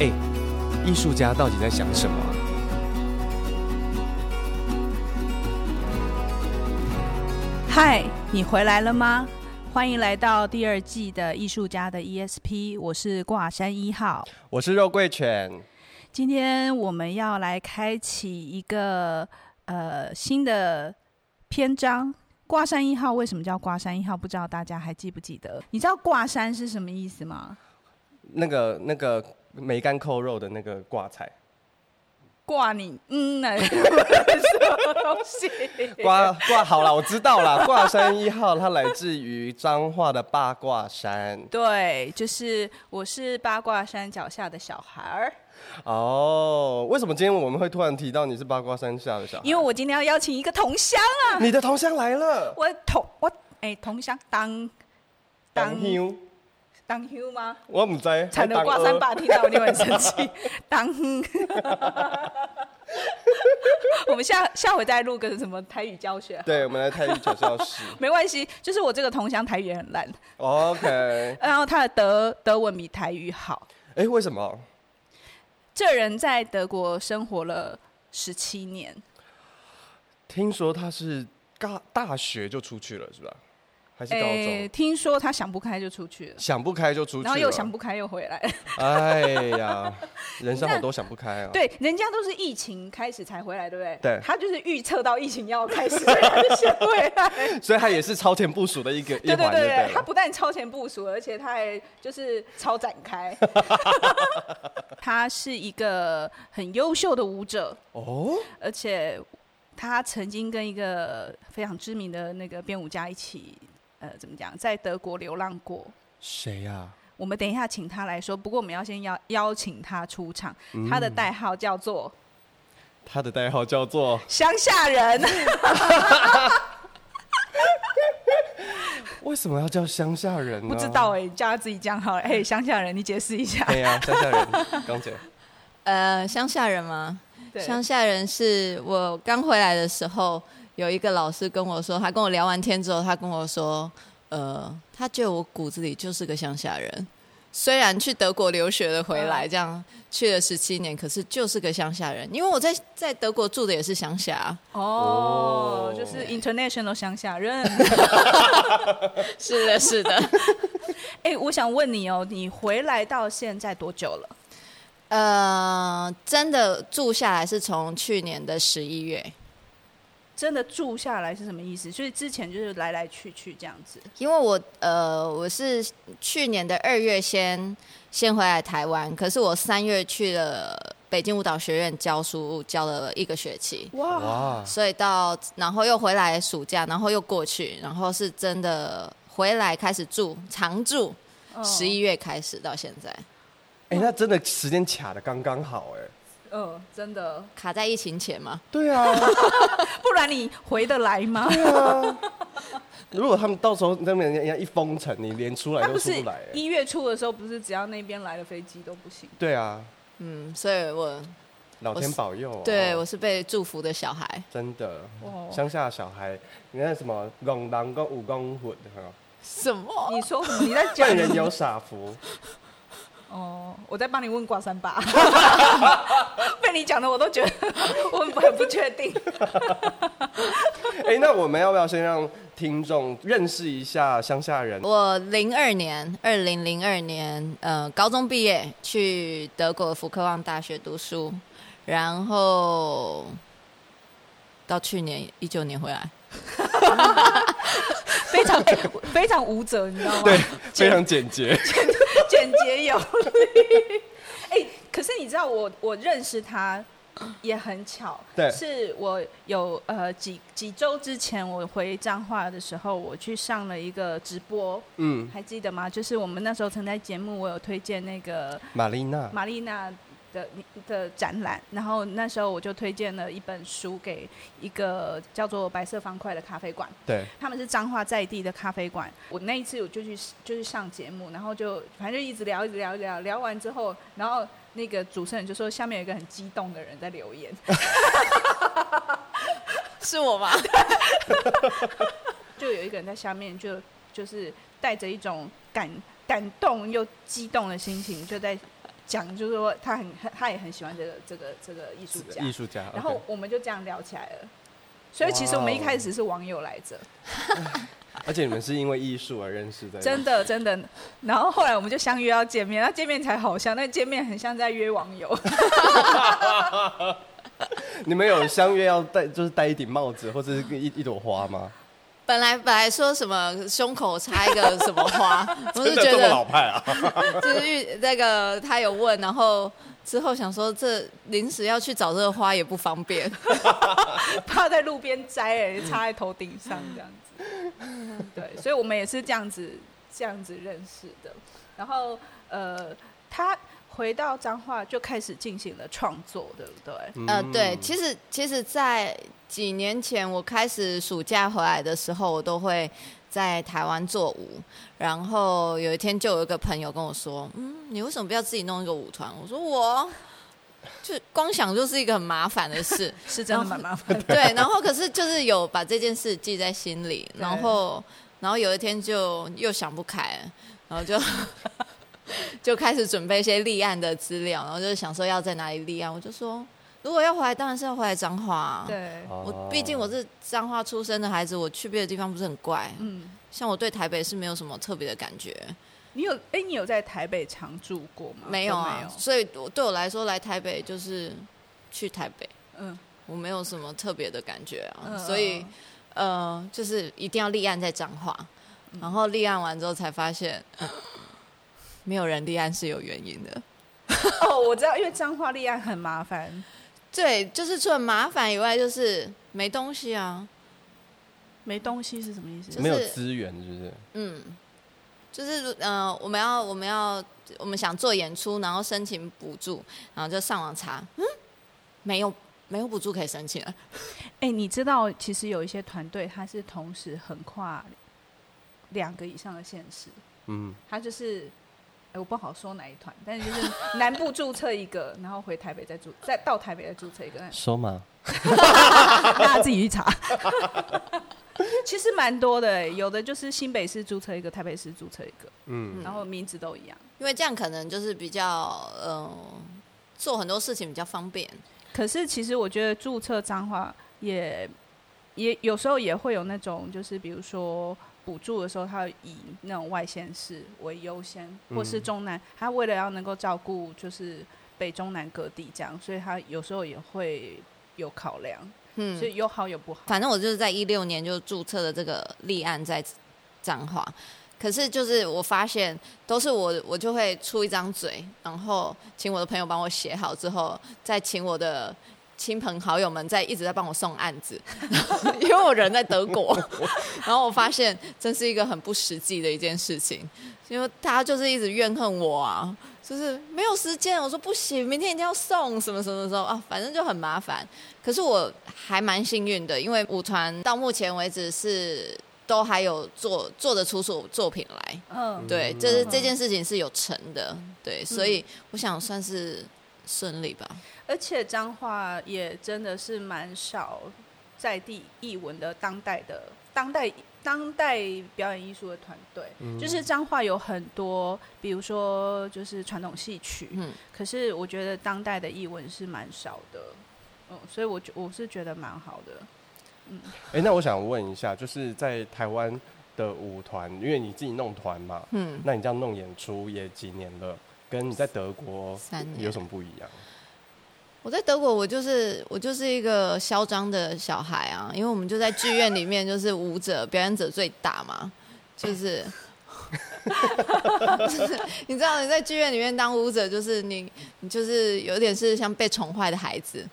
哎，艺术家到底在想什么？嗨，你回来了吗？欢迎来到第二季的艺术家的 ESP，我是挂山一号，我是肉桂犬。今天我们要来开启一个呃新的篇章。挂山一号为什么叫挂山一号？不知道大家还记不记得？你知道挂山是什么意思吗？那个那个梅干扣肉的那个挂菜。挂你嗯呢？什么东西？挂挂好了，我知道了。挂山一号，它来自于彰化的八卦山。对，就是我是八卦山脚下的小孩儿。哦，为什么今天我们会突然提到你是八卦山下的小孩？因为我今天要邀请一个同乡啊！你的同乡来了。我同我哎、欸，同乡当当。当当 Q 吗？我唔知。才能挂三八听到你很生气。当，我们下下回再录个什么台语教学。对，我们来台语教室。没关系，就是我这个同乡台语也很烂。OK。然后他的德德文比台语好。哎、欸，为什么？这人在德国生活了十七年。听说他是大大学就出去了，是吧？还是高中？欸，听说他想不开就出去了，想不开就出去，然后又想不开又回来。哎呀，人生好多想不开啊！对，人家都是疫情开始才回来，对不对？对，他就是预测到疫情要开始，他就先回来。所以他也是超前部署的一个一环。对对对，他不但超前部署，而且他还就是超展开。他是一个很优秀的舞者哦，而且他曾经跟一个非常知名的那个编舞家一起。呃，怎么讲，在德国流浪过？谁呀、啊？我们等一下请他来说。不过我们要先邀邀请他出场。嗯、他的代号叫做 他的代号叫做 乡下人。为什么要叫乡下人呢？不知道哎、欸，叫他自己讲好了。哎，乡下人，你解释一下。对呀、啊，乡下人，刚姐。呃，乡下人吗？对，乡下人是我刚回来的时候。有一个老师跟我说，他跟我聊完天之后，他跟我说，呃，他觉得我骨子里就是个乡下人，虽然去德国留学了回来，这样去了十七年，可是就是个乡下人，因为我在在德国住的也是乡下。哦，就是 international 乡下人。是的，是的。哎、欸，我想问你哦，你回来到现在多久了？呃，真的住下来是从去年的十一月。真的住下来是什么意思？所以之前就是来来去去这样子。因为我呃，我是去年的二月先先回来台湾，可是我三月去了北京舞蹈学院教书，教了一个学期。哇！所以到然后又回来暑假，然后又过去，然后是真的回来开始住常住，十一月开始到现在。哎、欸，那真的时间卡的刚刚好哎。嗯，真的卡在疫情前吗？对啊，不然你回得来吗？对啊，如果他们到时候那边人家一封城，你连出来都出不来。一月初的时候，不是只要那边来的飞机都不行？对啊，嗯，所以我老天保佑、哦。对，我是被祝福的小孩，真的。乡下的小孩，你看什么龙狼跟武功？什么？你说什么？你在讲？笨人有傻福。哦，我在帮你问挂三八，被你讲的我都觉得我很不确定。哎、欸，那我们要不要先让听众认识一下乡下人？我零二年，二零零二年，呃，高中毕业去德国福克旺大学读书，然后到去年一九年回来，非常非常舞者，你知道吗？对，非常简洁。简 简洁有力。哎、欸，可是你知道我我认识他，也很巧，对，是我有呃几几周之前我回彰化的时候，我去上了一个直播，嗯，还记得吗？就是我们那时候曾在节目，我有推荐那个玛丽娜，玛丽娜的的展览，然后那时候我就推荐了一本书给一个叫做白色方块的咖啡馆，对，他们是彰化在地的咖啡馆。我那一次我就去就是上节目，然后就反正就一直聊一直聊一直聊，聊完之后，然后。那个主持人就说：“下面有一个很激动的人在留言，是我吗？” 就有一个人在下面，就就是带着一种感感动又激动的心情，就在讲，就是说他很他也很喜欢这个这个这个艺术家，艺术家。然后我们就这样聊起来了。所以其实我们一开始是网友来着。而且你们是因为艺术而认识的，真的真的。然后后来我们就相约要见面，那见面才好像，那见面很像在约网友。你们有相约要戴，就是戴一顶帽子或者是一一朵花吗？本来本来说什么胸口插一个什么花，我是觉得老派啊。就是遇那个他有问，然后之后想说这临时要去找这个花也不方便，怕在路边摘哎，插在头顶上这样子。对，所以我们也是这样子这样子认识的。然后呃，他回到彰化就开始进行了创作，对不对？嗯、呃，对。其实其实，在几年前我开始暑假回来的时候，我都会在台湾做舞。然后有一天就有一个朋友跟我说：“嗯，你为什么不要自己弄一个舞团？”我说：“我。”就光想就是一个很麻烦的事，是真的蛮麻烦的。对，然后可是就是有把这件事记在心里，然后然后有一天就又想不开，然后就 就开始准备一些立案的资料，然后就想说要在哪里立案。我就说，如果要回来，当然是要回来彰化。对，我毕竟我是彰化出生的孩子，我去别的地方不是很怪。嗯，像我对台北是没有什么特别的感觉。你有哎，你有在台北常住过吗？没有啊，有，所以我对我来说来台北就是去台北，嗯，我没有什么特别的感觉啊，嗯、所以呃，就是一定要立案在彰化，嗯、然后立案完之后才发现，呃、没有人立案是有原因的。哦，我知道，因为彰化立案很麻烦，对，就是除了麻烦以外，就是没东西啊，没东西是什么意思？就是、没有资源，是不是？嗯。就是呃，我们要我们要我们想做演出，然后申请补助，然后就上网查，嗯，没有没有补助可以申请了。哎、欸，你知道其实有一些团队，它是同时横跨两个以上的县市，嗯，他就是，哎、欸，我不好说哪一团，但是就是南部注册一个，然后回台北再注，再到台北再注册一个，说嘛，大家自己去查。其实蛮多的，有的就是新北市注册一个，台北市注册一个，嗯，然后名字都一样，因为这样可能就是比较呃做很多事情比较方便。可是其实我觉得注册脏话也也有时候也会有那种，就是比如说补助的时候，他以那种外县市为优先，或是中南，他为了要能够照顾就是北中南各地这样，所以他有时候也会有考量。嗯，所以有好有不好。反正我就是在一六年就注册了这个立案在彰化，可是就是我发现都是我我就会出一张嘴，然后请我的朋友帮我写好之后，再请我的亲朋好友们在一直在帮我送案子，因为我人在德国，然后我发现真是一个很不实际的一件事情，因为大家就是一直怨恨我啊。就是没有时间，我说不行，明天一定要送什么什么的时候啊，反正就很麻烦。可是我还蛮幸运的，因为舞团到目前为止是都还有做做得出作作品来，嗯，对，就是这件事情是有成的，对，所以我想算是顺利吧。而且彰化也真的是蛮少在地艺文的当代的当代。当代表演艺术的团队，嗯、就是彰化有很多，比如说就是传统戏曲，嗯，可是我觉得当代的艺文是蛮少的，嗯，所以我觉我是觉得蛮好的，嗯。哎、欸，那我想问一下，就是在台湾的舞团，因为你自己弄团嘛，嗯，那你这样弄演出也几年了，跟你在德国有什么不一样？我在德国，我就是我就是一个嚣张的小孩啊，因为我们就在剧院里面，就是舞者表演者最大嘛，就是，就是你知道你在剧院里面当舞者，就是你你就是有点是像被宠坏的孩子，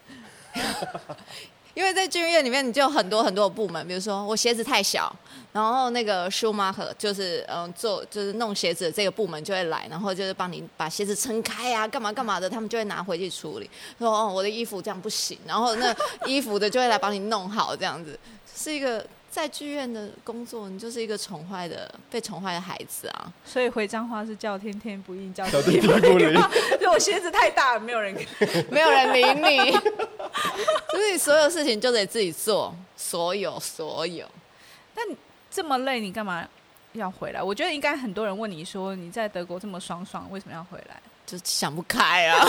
因为在剧院里面，你就有很多很多的部门，比如说我鞋子太小，然后那个 shoe maker 就是嗯做就是弄鞋子的这个部门就会来，然后就是帮你把鞋子撑开啊，干嘛干嘛的，他们就会拿回去处理。说哦，我的衣服这样不行，然后那衣服的就会来帮你弄好，这样子是一个。在剧院的工作，你就是一个宠坏的、被宠坏的孩子啊！所以回彰化是叫天天不应，叫地地不灵。就我鞋子太大了，没有人，没有人理你。所以所有事情就得自己做，所有所有。但这么累，你干嘛要回来？我觉得应该很多人问你说，你在德国这么爽爽，为什么要回来？就想不开啊！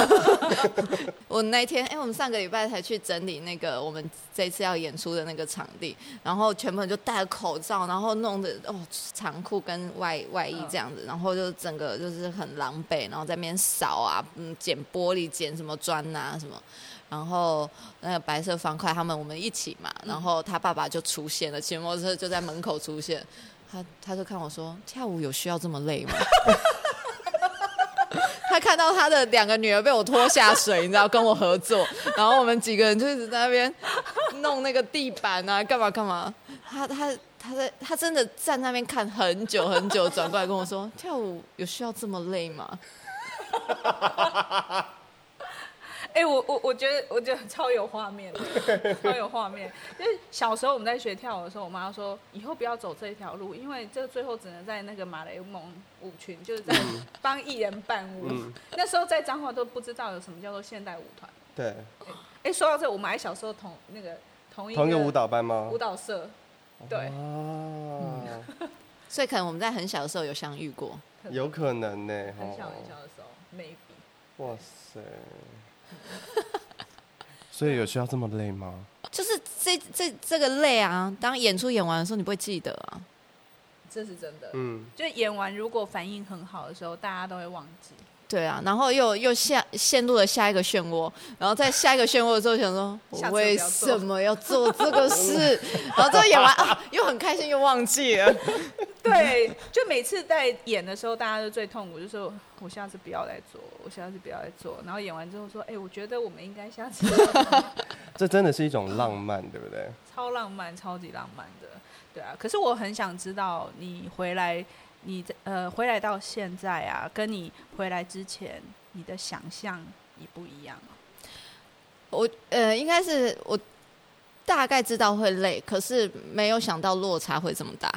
我那天，哎、欸，我们上个礼拜才去整理那个我们这次要演出的那个场地，然后全部人就戴了口罩，然后弄得哦长裤跟外外衣这样子，然后就整个就是很狼狈，然后在那边扫啊，嗯，捡玻璃，捡什么砖啊什么，然后那个白色方块他们我们一起嘛，然后他爸爸就出现了，骑摩托车就在门口出现，他他就看我说，跳舞有需要这么累吗？他看到他的两个女儿被我拖下水，你知道，跟我合作，然后我们几个人就一直在那边弄那个地板啊，干嘛干嘛。他他他在他真的站那边看很久很久，转过来跟我说：“跳舞有需要这么累吗？” 哎、欸，我我我觉得我觉得超有画面，超有画面。就是小时候我们在学跳舞的时候，我妈说以后不要走这条路，因为这最后只能在那个马雷蒙舞群，就是在帮艺人伴舞。嗯、那时候在彰化都不知道有什么叫做现代舞团。对。哎、欸，说到这，我们还小时候同那个同一个同一个舞蹈班吗？舞蹈社。对。哦。嗯、所以可能我们在很小的时候有相遇过。有可能呢。很小很小的时候，maybe。哇塞。所以有需要这么累吗？就是这这这个累啊！当演出演完的时候，你不会记得啊。这是真的。嗯，就演完如果反应很好的时候，大家都会忘记。对啊，然后又又下陷入了下一个漩涡，然后在下一个漩涡的时候想说，我为什么要做这个事？然后最后演完啊，又很开心，又忘记了。对，就每次在演的时候，大家都最痛苦，就说我下次不要来做，我下次不要来做。然后演完之后说，哎，我觉得我们应该下次。这真的是一种浪漫，对不对？超浪漫，超级浪漫的，对啊。可是我很想知道你回来。你呃回来到现在啊，跟你回来之前，你的想象一不一样。我呃应该是我大概知道会累，可是没有想到落差会这么大。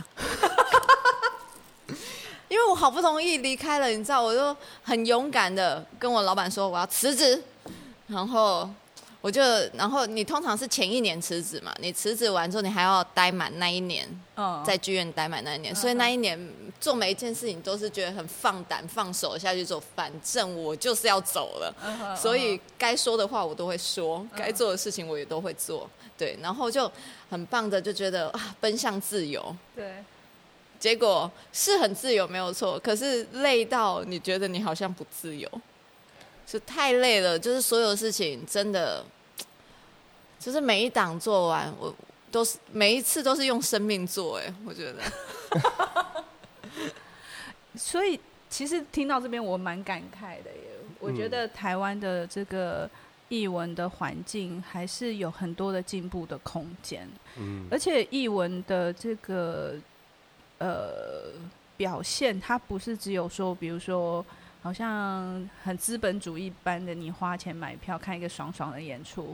因为我好不容易离开了，你知道，我就很勇敢的跟我老板说我要辞职，然后。我就，然后你通常是前一年辞职嘛，你辞职完之后，你还要待满那一年，在剧院待满那一年，所以那一年做每一件事情都是觉得很放胆放手下去做，反正我就是要走了，所以该说的话我都会说，该做的事情我也都会做，对，然后就很棒的就觉得啊，奔向自由，对，结果是很自由没有错，可是累到你觉得你好像不自由。是太累了，就是所有事情真的，就是每一档做完，我都是每一次都是用生命做，哎，我觉得。所以其实听到这边我蛮感慨的耶，我觉得台湾的这个译文的环境还是有很多的进步的空间，嗯，而且译文的这个呃表现，它不是只有说，比如说。好像很资本主义般的，你花钱买票看一个爽爽的演出。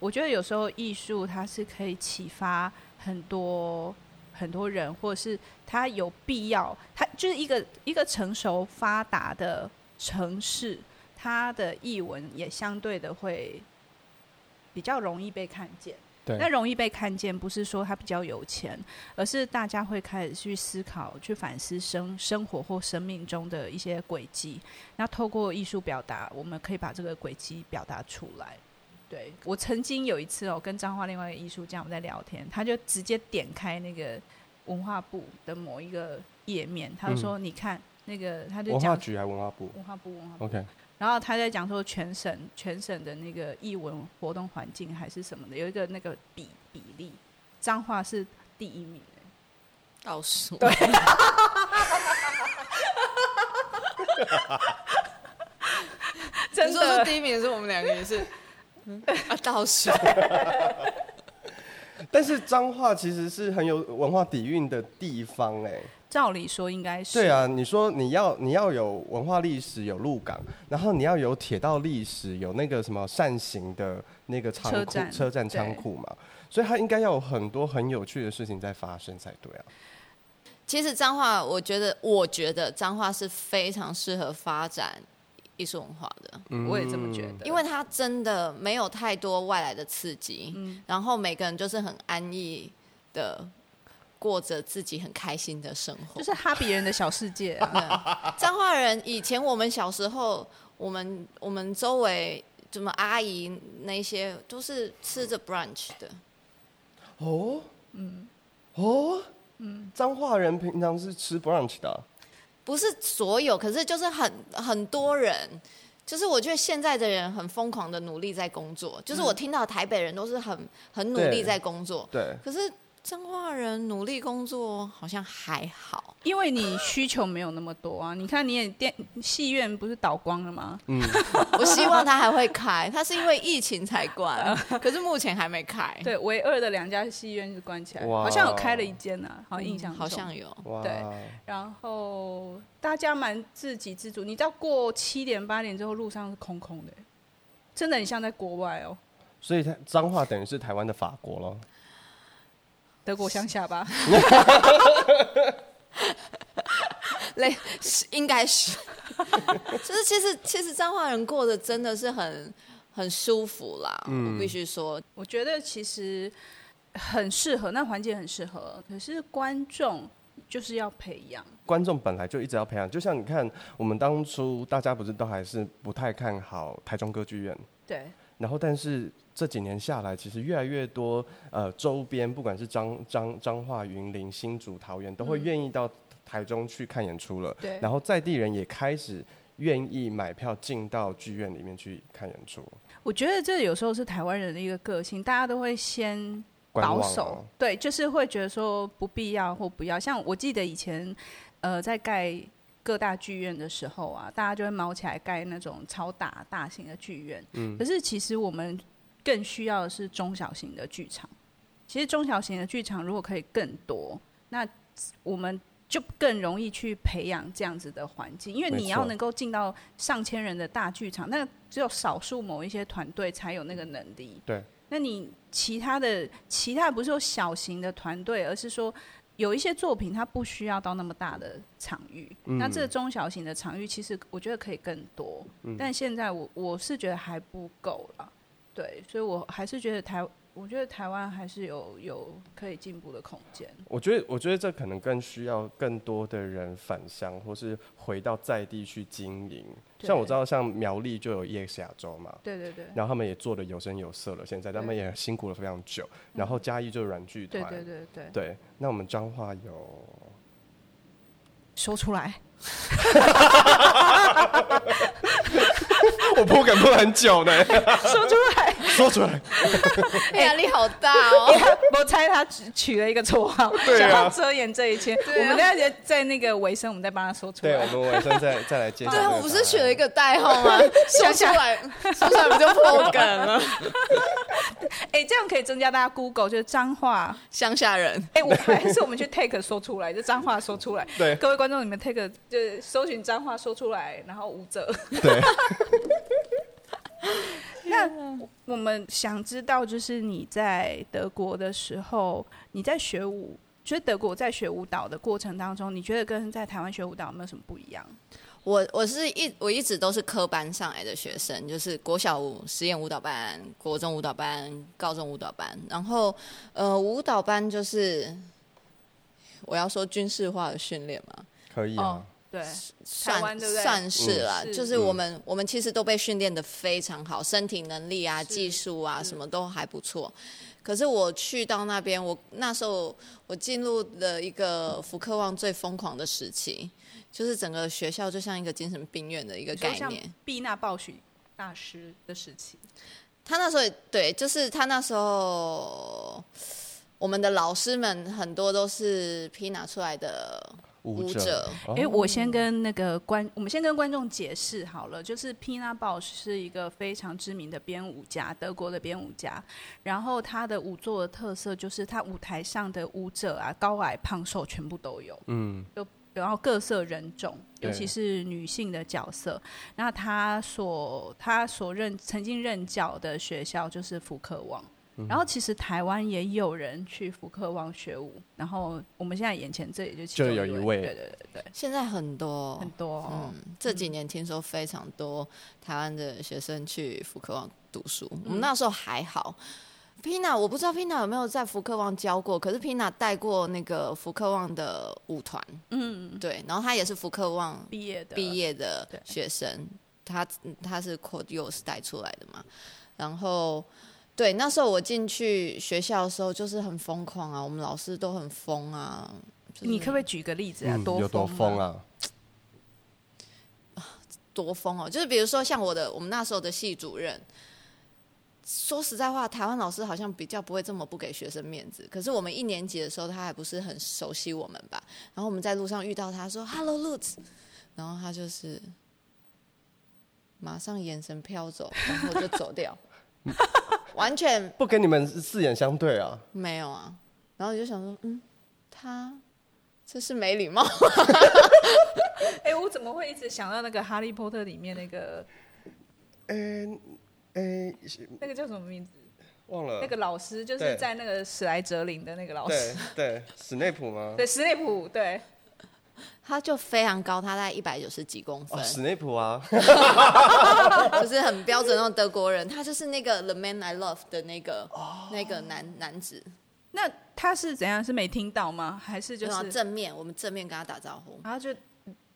我觉得有时候艺术它是可以启发很多很多人，或者是它有必要，它就是一个一个成熟发达的城市，它的艺文也相对的会比较容易被看见。对那容易被看见，不是说他比较有钱，而是大家会开始去思考、去反思生生活或生命中的一些轨迹。那透过艺术表达，我们可以把这个轨迹表达出来。对，我曾经有一次哦，跟彰化另外一个艺术家我们在聊天，他就直接点开那个文化部的某一个页面，他就说：“嗯、你看那个，他就讲文化局还是文化部？文化部，文化部。” OK。然后他在讲说全省全省的那个艺文活动环境还是什么的，有一个那个比比例，彰化是第一名的，倒数。对。真的，说第一名是我们两个也是。嗯、啊，倒数。但是彰化其实是很有文化底蕴的地方，哎。照理说应该是。对啊，你说你要你要有文化历史，有鹿港，然后你要有铁道历史，有那个什么扇形的那个仓库、车站、车站仓库嘛，所以它应该要有很多很有趣的事情在发生才对啊。其实彰化，我觉得，我觉得彰化是非常适合发展艺术文化的。嗯，我也这么觉得，因为它真的没有太多外来的刺激，嗯，然后每个人就是很安逸的。过着自己很开心的生活，就是哈比人的小世界啊。彰化人以前我们小时候，我们我们周围什么阿姨那些都是吃着 brunch 的。哦，嗯，哦，嗯，彰化人平常是吃 brunch 的啊？不是所有，可是就是很很多人，就是我觉得现在的人很疯狂的努力在工作，就是我听到台北人都是很很努力在工作，对，对，可是。彰化人努力工作好像还好，因为你需求没有那么多啊。你看，你也电戏院不是倒光了吗？嗯，我希望它还会开，它是因为疫情才关，可是目前还没开。对，唯二的两家戏院是关起来，好像有开了一间呢、啊，好像印象、嗯、好像有。对，然后大家蛮自给自足。你知道过七点八点之后路上是空空的，真的很像在国外哦。所以，他彰化等于是台湾的法国咯。德国乡下吧，类应该是，就是其实其实彰化人过得真的是很很舒服啦，嗯、我必须说，我觉得其实很适合，那环境很适合，可是观众就是要培养，观众本来就一直要培养，就像你看，我们当初大家不是都还是不太看好台中歌剧院，对，然后但是。这几年下来，其实越来越多呃周边，不管是彰彰彰化、云林、新竹、桃园，都会愿意到台中去看演出了。对。然后在地人也开始愿意买票进到剧院里面去看演出。我觉得这有时候是台湾人的一个个性，大家都会先保守，对，就是会觉得说不必要或不要。像我记得以前呃在盖各大剧院的时候啊，大家就会毛起来盖那种超大大型的剧院。嗯。可是其实我们更需要的是中小型的剧场。其实中小型的剧场如果可以更多，那我们就更容易去培养这样子的环境。因为你要能够进到上千人的大剧场，那只有少数某一些团队才有那个能力。对。那你其他的其他不是说小型的团队，而是说有一些作品它不需要到那么大的场域。嗯。那这个中小型的场域，其实我觉得可以更多。嗯。但现在我我是觉得还不够了。对，所以我还是觉得台，我觉得台湾还是有有可以进步的空间。我觉得，我觉得这可能更需要更多的人返乡，或是回到在地去经营。像我知道，像苗栗就有 EX 亚洲嘛，对对对，然后他们也做的有声有色了。现在他们也辛苦了非常久。然后嘉义就有软剧团，对对对对，对。那我们彰化有说出来。我破梗破很久呢，说出来，说出来，压力好大哦。我猜他取取了一个绰号，想要遮掩这一切。我们等下在那个尾声，我们再帮他说出来。对，我们尾声再再来介绍。对，我不是取了一个代号吗？说出来，说出来不就破梗了？哎，这样可以增加大家 Google 就是彰化乡下人。哎，我还是我们去 take 说出来，就脏话说出来。对，各位观众，你们 take 就是搜寻脏话说出来，然后吴哲。对。那我们想知道，就是你在德国的时候，你在学舞，觉得德国在学舞蹈的过程当中，你觉得跟在台湾学舞蹈有没有什么不一样？我我是一我一直都是科班上来的学生，就是国小舞实验舞蹈班、国中舞蹈班、高中舞蹈班，然后呃舞蹈班就是我要说军事化的训练嘛，可以啊。哦对，算算是了，就是我们我们其实都被训练的非常好，身体能力啊、技术啊什么都还不错。可是我去到那边，我那时候我进入了一个福克旺最疯狂的时期，就是整个学校就像一个精神病院的一个概念。毕纳暴雪大师的时期，他那时候对，就是他那时候我们的老师们很多都是皮拿出来的。舞者。哎、欸，我先跟那个观，我们先跟观众解释好了，就是 Pina Bausch 是一个非常知名的编舞家，德国的编舞家。然后他的舞作的特色就是他舞台上的舞者啊，高矮胖瘦全部都有，嗯，就然后各色人种，尤其是女性的角色。那他所他所任曾经任教的学校就是福克旺。然后其实台湾也有人去福克旺学舞，然后我们现在眼前这里就就有一位，对对对对，现在很多很多，嗯，这几年听说非常多台湾的学生去福克旺读书，嗯、我们那时候还好。Pina 我不知道 Pina 有没有在福克旺教过，可是 Pina 带过那个福克旺的舞团，嗯，对，然后他也是福克旺毕业的。毕业的学生，他他是 c o d i o s 带出来的嘛，然后。对，那时候我进去学校的时候就是很疯狂啊，我们老师都很疯啊。就是、你可不可以举个例子啊？有多疯啊？多疯哦！就是比如说像我的，我们那时候的系主任，说实在话，台湾老师好像比较不会这么不给学生面子。可是我们一年级的时候，他还不是很熟悉我们吧？然后我们在路上遇到他说 “Hello Lutz”，然后他就是马上眼神飘走，然后就走掉。完全不跟你们四眼相对啊！没有啊，然后我就想说，嗯，他这是没礼貌。哎、欸，我怎么会一直想到那个《哈利波特》里面那个？哎哎、那个叫什么名字？忘了。那个老师就是在那个史莱哲林的那个老师。对对，史内普吗？对，史内普对。他就非常高，他在一百九十几公分。哦、史内普啊，就是很标准那种德国人，他就是那个《The Man I Love》的那个、哦、那个男男子。那他是怎样？是没听到吗？还是就是正面？我们正面跟他打招呼，然后就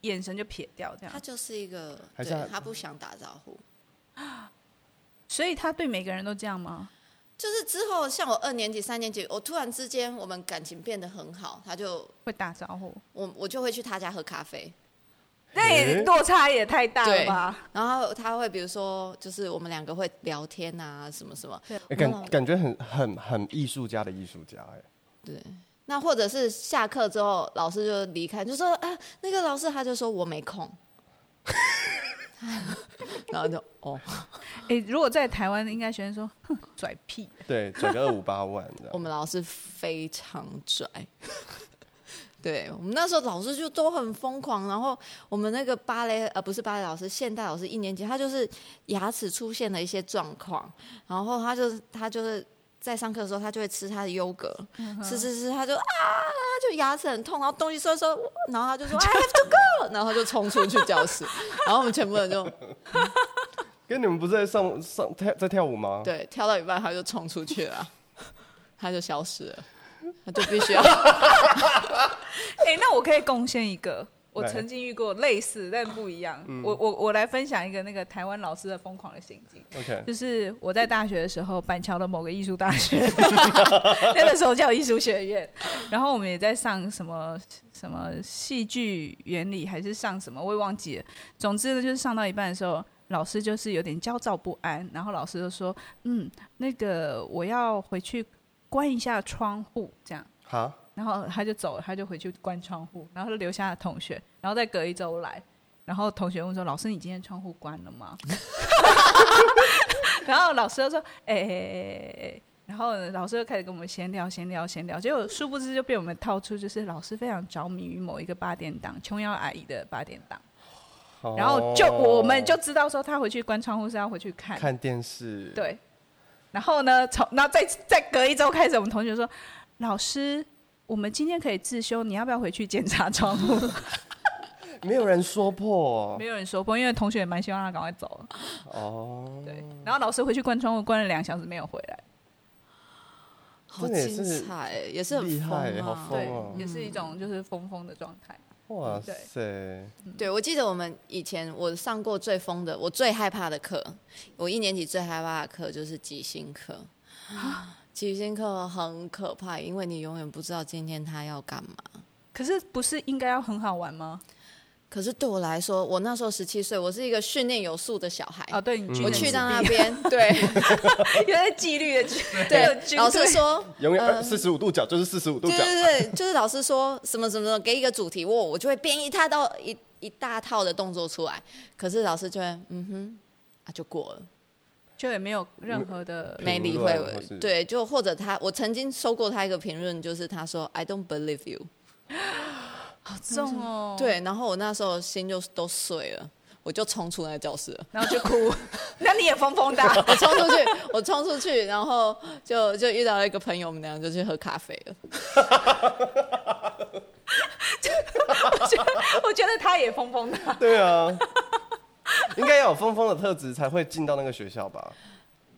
眼神就撇掉这样。他就是一个，对他不想打招呼，所以他对每个人都这样吗？就是之后，像我二年级、三年级，我突然之间我们感情变得很好，他就会打招呼，我我就会去他家喝咖啡，那也落差也太大了吧？然后他会比如说，就是我们两个会聊天啊，什么什么，欸、感感觉很很很艺术家的艺术家哎。对，那或者是下课之后，老师就离开，就说啊，那个老师他就说我没空。然后就哦，哎、欸，如果在台湾，应该学生说，哼，拽屁，对，拽个二五八万的。我们老师非常拽，对我们那时候老师就都很疯狂。然后我们那个芭蕾，呃，不是芭蕾老师，现代老师一年级，他就是牙齿出现了一些状况，然后他就是他就是。在上课的时候，他就会吃他的优格，吃吃吃，他就啊，他就牙齿很痛，然后东西收收，然后他就说 I have to go，然后他就冲出去教室，然后我们全部人就，跟你们不是在上上跳在跳舞吗？对，跳到一半他就冲出去了，他就消失了，他就必须要，哎、欸，那我可以贡献一个。我曾经遇过类似，但不一样。嗯、我我我来分享一个那个台湾老师的疯狂的行径。Okay. 就是我在大学的时候，板桥的某个艺术大学，那个时候叫艺术学院。然后我们也在上什么什么戏剧原理，还是上什么，我也忘记了。总之呢，就是上到一半的时候，老师就是有点焦躁不安。然后老师就说：“嗯，那个我要回去关一下窗户，这样。”好。然后他就走了，他就回去关窗户，然后就留下了同学，然后再隔一周来，然后同学问说：“老师，你今天窗户关了吗？” 然后老师就说：“哎哎哎哎。”然后老师就开始跟我们闲聊、闲聊、闲聊，结果殊不知就被我们套出，就是老师非常着迷于某一个八点档琼瑶阿姨的八点档，哦、然后就我们就知道说他回去关窗户是要回去看看电视。对，然后呢，从然后再再隔一周开始，我们同学说：“老师。”我们今天可以自修，你要不要回去检查窗户？没有人说破，没有人说破，因为同学也蛮希望他赶快走。哦，对，然后老师回去关窗户，关了两小时没有回来，好精彩，也是很厉害，好疯哦，也是一种就是疯疯的状态。哇塞，对，我记得我们以前我上过最疯的，我最害怕的课，我一年级最害怕的课就是即兴课。即兴课很可怕，因为你永远不知道今天他要干嘛。可是不是应该要很好玩吗？可是对我来说，我那时候十七岁，我是一个训练有素的小孩。啊，对，你我去到那边，对，因为纪律的对，老师说，永远四十五度角就是四十五度角，对对对，就是老师说什么什么给一个主题，我我就会编一套到一一大套的动作出来。可是老师就会嗯哼，啊就过了，就也没有任何的没理会。对，就或者他，我曾经收过他一个评论，就是他说 I don't believe you。好重哦！对，然后我那时候心就都碎了，我就冲出那个教室了，然后就哭。那你也疯疯的，我冲出去，我冲出去，然后就就遇到了一个朋友，我们俩就去喝咖啡了。我觉得，我觉得他也疯疯的。对啊，应该要有疯疯的特质才会进到那个学校吧？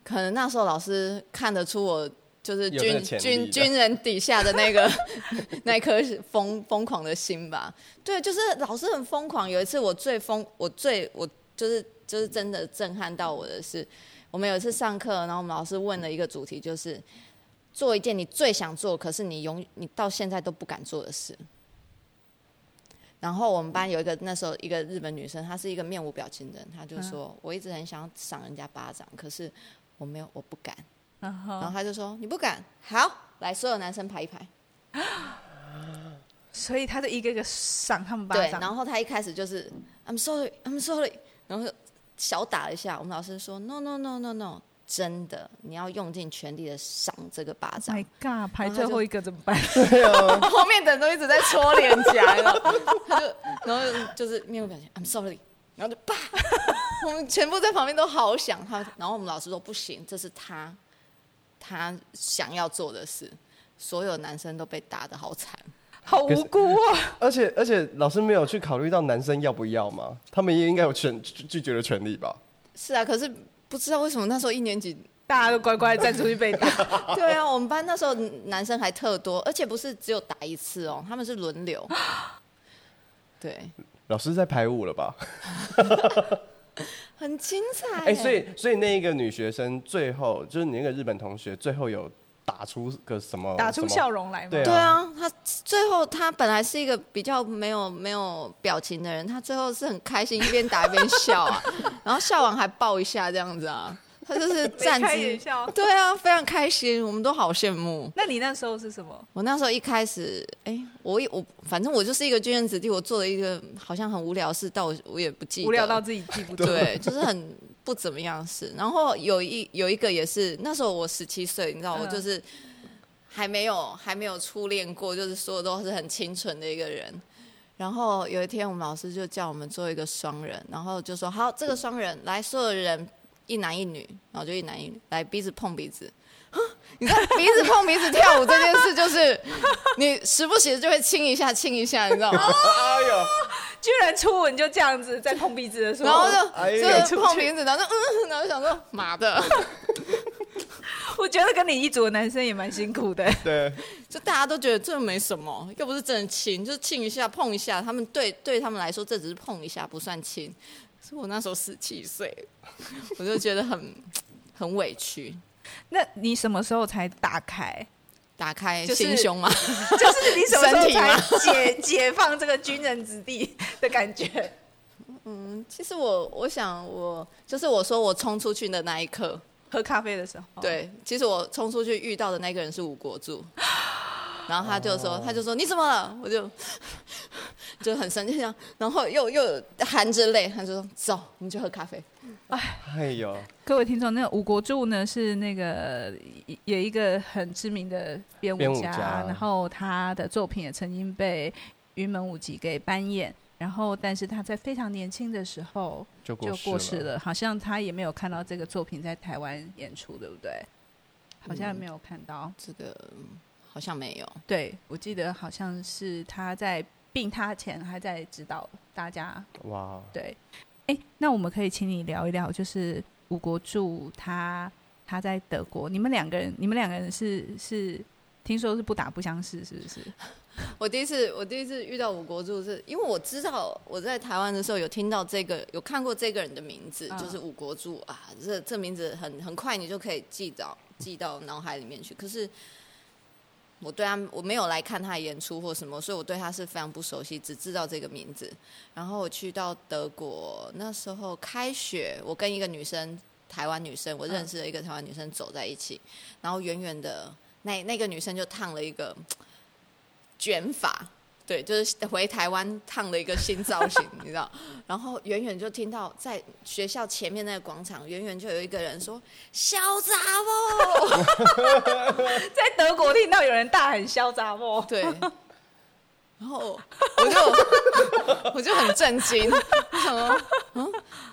可能那时候老师看得出我。就是军军军人底下的那个 那颗疯疯狂的心吧。对，就是老师很疯狂。有一次我最疯，我最我就是就是真的震撼到我的是，我们有一次上课，然后我们老师问了一个主题，就是做一件你最想做，可是你永你到现在都不敢做的事。然后我们班有一个那时候一个日本女生，她是一个面无表情的人，她就说：“我一直很想赏人家巴掌，可是我没有，我不敢。” Uh. 然后她就说：“你不敢，好，来，所有男生排一排。” 所以他就一个一个赏他们巴掌。对，然后他一开始就是 “I'm sorry, I'm sorry”，然后小打了一下。我们老师说：“No, no, no, no, no，真的，你要用尽全力的赏这个巴掌。” My God，排最后一个怎么办？对啊，后面的人都一直在搓脸颊，然后 他就，然后就是面无表情，“I'm sorry”，然后就啪，我们全部在旁边都好想他。然后我们老师说：“不行，这是他。”他想要做的事，所有男生都被打的好惨，好无辜啊！而且而且老师没有去考虑到男生要不要吗？他们也应该有权拒绝的权利吧？是啊，可是不知道为什么那时候一年级大家都乖乖站出去被打。对啊，我们班那时候男生还特多，而且不是只有打一次哦，他们是轮流。对，老师在排舞了吧？很精彩哎、欸，所以所以那一个女学生最后就是你那个日本同学最后有打出个什么？打出笑容来吗？对啊，他最后他本来是一个比较没有没有表情的人，他最后是很开心，一边打一边笑啊，然后笑完还抱一下这样子啊。他就是站直，对啊，非常开心，我们都好羡慕。那你那时候是什么？我那时候一开始，哎、欸，我我反正我就是一个军人子弟，我做了一个好像很无聊的事，但我我也不记得，无聊到自己记不住，对，就是很不怎么样的事。然后有一有一个也是那时候我十七岁，你知道，我就是还没有还没有初恋过，就是说的都是很清纯的一个人。然后有一天我们老师就叫我们做一个双人，然后就说好，这个双人来，所有人。一男一女，然后就一男一女来鼻子碰鼻子，你看鼻子碰鼻子跳舞这件事，就是你时不时就会亲一下亲一下，你知道吗？哎呦，居然初吻就这样子在碰鼻子的时候，然后就、哎、就碰鼻子，然后就嗯，然后就想说妈的，我觉得跟你一组的男生也蛮辛苦的。对，就大家都觉得这没什么，又不是真的亲，就是亲一下碰一下，他们对对他们来说这只是碰一下，不算亲。我那时候十七岁，我就觉得很很委屈。那你什么时候才打开？打开心胸吗？就是你什么时候才解解放这个军人子弟的感觉？嗯，其实我我想我就是我说我冲出去的那一刻，喝咖啡的时候。对，其实我冲出去遇到的那个人是吴国柱。然后他就说，他就说你怎么了？我就就很生气，然后又又含着泪，他就说走，我们去喝咖啡。哎，哎呦，各位听众，那个吴国柱呢是那个有一个很知名的编舞家，然后他的作品也曾经被云门舞集给搬演，然后但是他在非常年轻的时候就过世了，好像他也没有看到这个作品在台湾演出，对不对？好像没有看到、嗯、这个。好像没有，对，我记得好像是他在病榻前还在指导大家。哇，对，哎，那我们可以请你聊一聊，就是吴国柱他他在德国，你们两个人，你们两个人是是听说是不打不相识，是不是？我第一次我第一次遇到吴国柱是，是因为我知道我在台湾的时候有听到这个，有看过这个人的名字，就是吴国柱啊，这这名字很很快你就可以记到记到脑海里面去，可是。我对他我没有来看他演出或什么，所以我对他是非常不熟悉，只知道这个名字。然后我去到德国那时候开学，我跟一个女生，台湾女生，我认识了一个台湾女生走在一起，然后远远的那那个女生就烫了一个卷发。对，就是回台湾烫了一个新造型，你知道？然后远远就听到在学校前面那个广场，远远就有一个人说“小杂货 ”，在德国听到有人大喊“小杂货”，对。然后我就我就很震惊。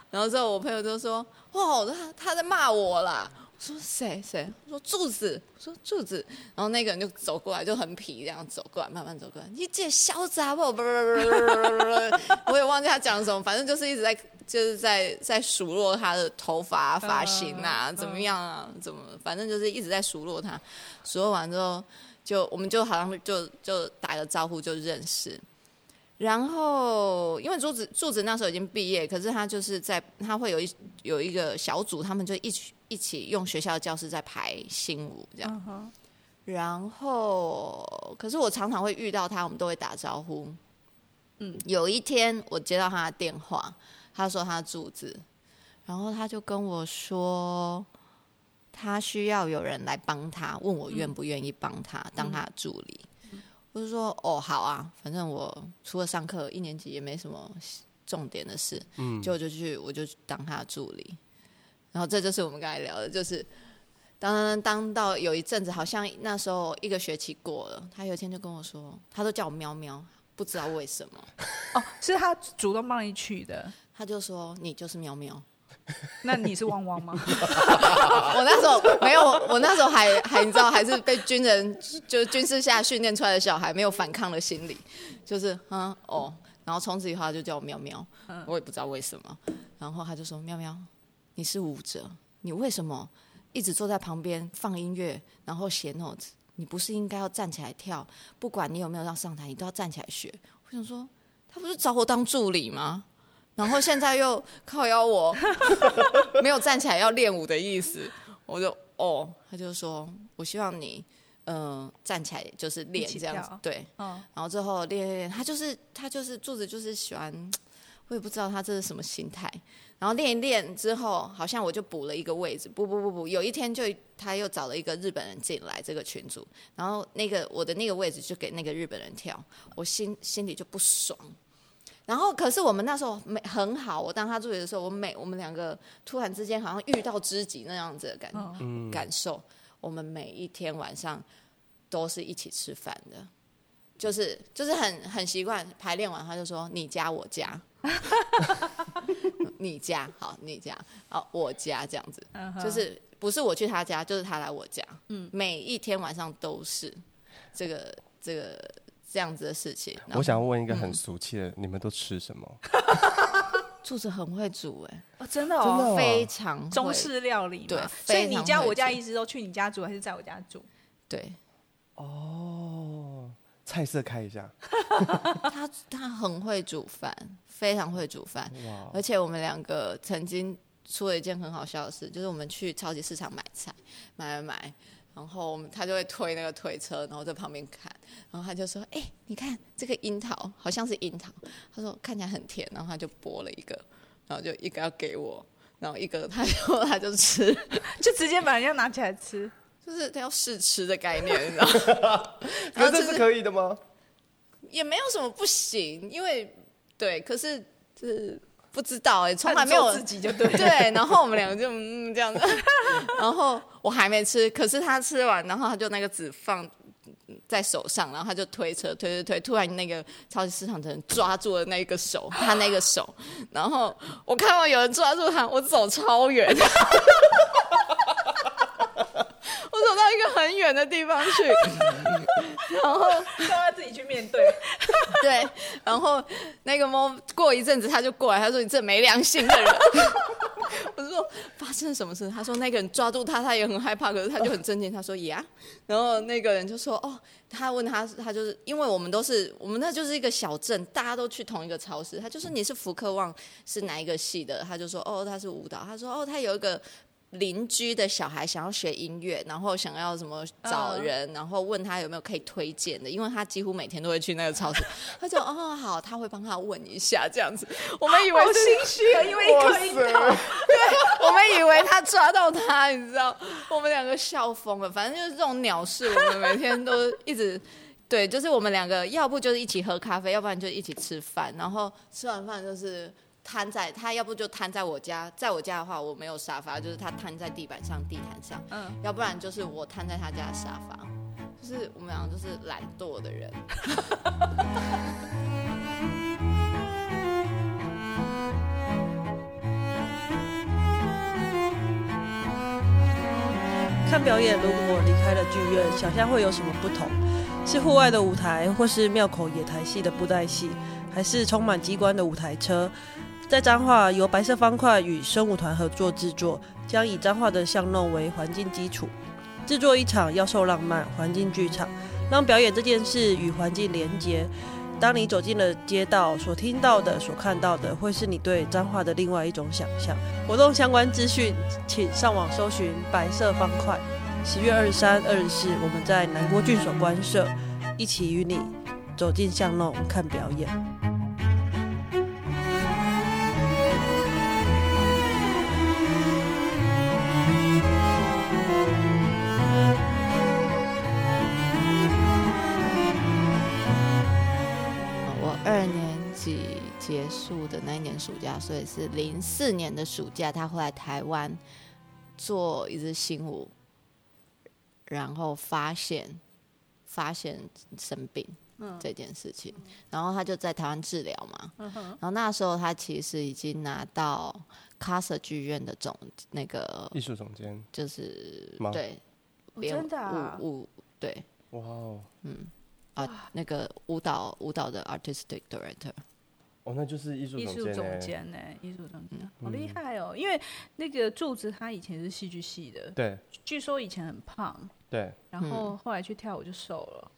然后之后我朋友就说：“哇，他他在骂我啦。”说谁谁？我说柱子，我说柱子，然后那个人就走过来，就很痞这样走过来，慢慢走过来。你这小杂货，不不不不不，我也忘记他讲什么，反正就是一直在就是在在数落他的头发发型啊，怎么样啊，怎么，反正就是一直在数落他。数落完之后，就我们就好像就就打个招呼就认识。然后因为柱子柱子那时候已经毕业，可是他就是在他会有一有一个小组，他们就一起。一起用学校的教室在排新舞这样，uh. 然后可是我常常会遇到他，我们都会打招呼。嗯，有一天我接到他的电话，他说他住址，然后他就跟我说，他需要有人来帮他，问我愿不愿意帮他当他的助理。嗯、我就说哦好啊，反正我除了上课，一年级也没什么重点的事，嗯，就我就去我就当他的助理。然后这就是我们刚才聊的，就是当当到有一阵子，好像那时候一个学期过了，他有一天就跟我说，他都叫我喵喵，不知道为什么。哦，是他主动帮你取的。他就说你就是喵喵，那你是汪汪吗？我那时候没有，我那时候还还你知道，还是被军人就是军事下训练出来的小孩，没有反抗的心理，就是嗯哦，然后从此以后他就叫我喵喵，我也不知道为什么，然后他就说喵喵。你是舞者，你为什么一直坐在旁边放音乐，然后写 notes？你不是应该要站起来跳？不管你有没有要上台，你都要站起来学。我想说，他不是找我当助理吗？然后现在又靠邀我，没有站起来要练舞的意思。我就哦，他就说，我希望你嗯、呃、站起来就是练这样子，对，嗯，然后最后练练练，他就是他就是柱子就是喜欢，我也不知道他这是什么心态。然后练一练之后，好像我就补了一个位置。不不不不，有一天就他又找了一个日本人进来这个群组，然后那个我的那个位置就给那个日本人跳，我心心里就不爽。然后可是我们那时候没很好，我当他助理的时候，我每我们两个突然之间好像遇到知己那样子的感、嗯、感受。我们每一天晚上都是一起吃饭的，就是就是很很习惯排练完他就说你家我家。你家好，你家好，我家这样子，uh huh. 就是不是我去他家，就是他来我家。嗯，每一天晚上都是这个这个这样子的事情。我想问一个很俗气的，嗯、你们都吃什么？柱子很会煮哎、欸哦，真的哦，非常中式料理。对，所以你家我家一直都去你家煮，还是在我家煮？对，哦，菜色开一下。他他很会煮饭。非常会煮饭.而且我们两个曾经出了一件很好笑的事，就是我们去超级市场买菜，买买买，然后我们他就会推那个推车，然后在旁边看，然后他就说：“哎、欸，你看这个樱桃，好像是樱桃。”他说看起来很甜，然后他就剥了一个，然后就一个要给我，然后一个他就 他就吃，就直接把人家拿起来吃，就是他要试吃的概念，你知道吗？可是这是可以的吗？也没有什么不行，因为。对，可是就是不知道哎、欸，从来没有自己就对 对，然后我们两个就嗯这样子，然后我还没吃，可是他吃完，然后他就那个纸放在手上，然后他就推车推推推，突然那个超级市场的人抓住了那个手，他那个手，然后我看到有人抓住他，我走超远。我走到一个很远的地方去，然后让他自己去面对。对，然后那个猫过一阵子他就过来，他说：“你这没良心的人。”我说：“发生什么事？”他说：“那个人抓住他，他也很害怕，可是他就很镇定。”他说：“呀。”然后那个人就说：“哦，他问他，他就是因为我们都是我们那就是一个小镇，大家都去同一个超市。他就说你是福克旺是哪一个系的？他就说：哦，他是舞蹈。他说：哦，他有一个。”邻居的小孩想要学音乐，然后想要什么找人，然后问他有没有可以推荐的，因为他几乎每天都会去那个超市。他就哦好，他会帮他问一下这样子。我们以为是心虚，因为一颗樱桃。对，我们以为他抓到他，你知道，我们两个笑疯了。反正就是这种鸟事，我们每天都一直对，就是我们两个要不就是一起喝咖啡，要不然就一起吃饭，然后吃完饭就是。瘫在他，要不就瘫在我家，在我家的话，我没有沙发，就是他瘫在地板上、地毯上，嗯，要不然就是我瘫在他家的沙发，就是我们两个就是懒惰的人。看表演，如果离开了剧院，想象会有什么不同？是户外的舞台，或是庙口野台戏的布袋戏，还是充满机关的舞台车？在彰化，由白色方块与生物团合作制作，将以彰化的巷弄为环境基础，制作一场妖兽浪漫环境剧场，让表演这件事与环境连接。当你走进了街道，所听到的、所看到的，会是你对彰化的另外一种想象。活动相关资讯，请上网搜寻“白色方块”。十月二十三、二十四，我们在南郭郡守官舍，一起与你走进巷弄看表演。结束的那一年暑假，所以是零四年的暑假，他会来台湾做一支新舞，然后发现发现生病这件事情，然后他就在台湾治疗嘛，然后那时候他其实已经拿到 Casa 剧院的总那个艺术总监，就是对，真的舞舞对，哇哦，嗯。啊，那个舞蹈舞蹈的 artistic director。哦，那就是艺术艺术总监呢，艺术总监，好厉害哦！因为那个柱子他以前是戏剧系的，对，据说以前很胖，对，然后后来去跳舞就瘦了。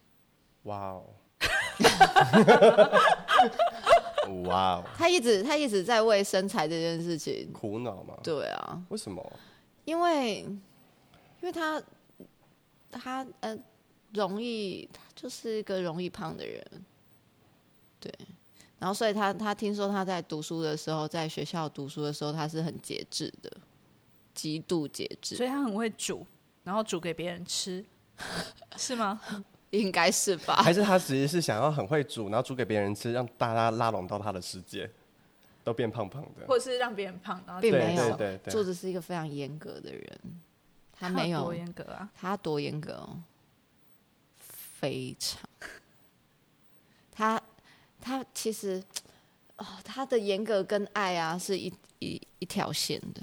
哇哦！哇哦！他一直他一直在为身材这件事情苦恼吗？对啊。为什么？因为因为他他呃容易，他就是一个容易胖的人，对。然后，所以他他听说他在读书的时候，在学校读书的时候，他是很节制的，极度节制。所以他很会煮，然后煮给别人吃，是吗？应该是吧？还是他其实是想要很会煮，然后煮给别人吃，让大家拉拢到他的世界，都变胖胖的，或者是让别人胖，然后并没有。对对对对，柱子是一个非常严格的人，他没有多严格啊？他多严格哦，非常他。他其实，哦，他的严格跟爱啊是一一一条线的，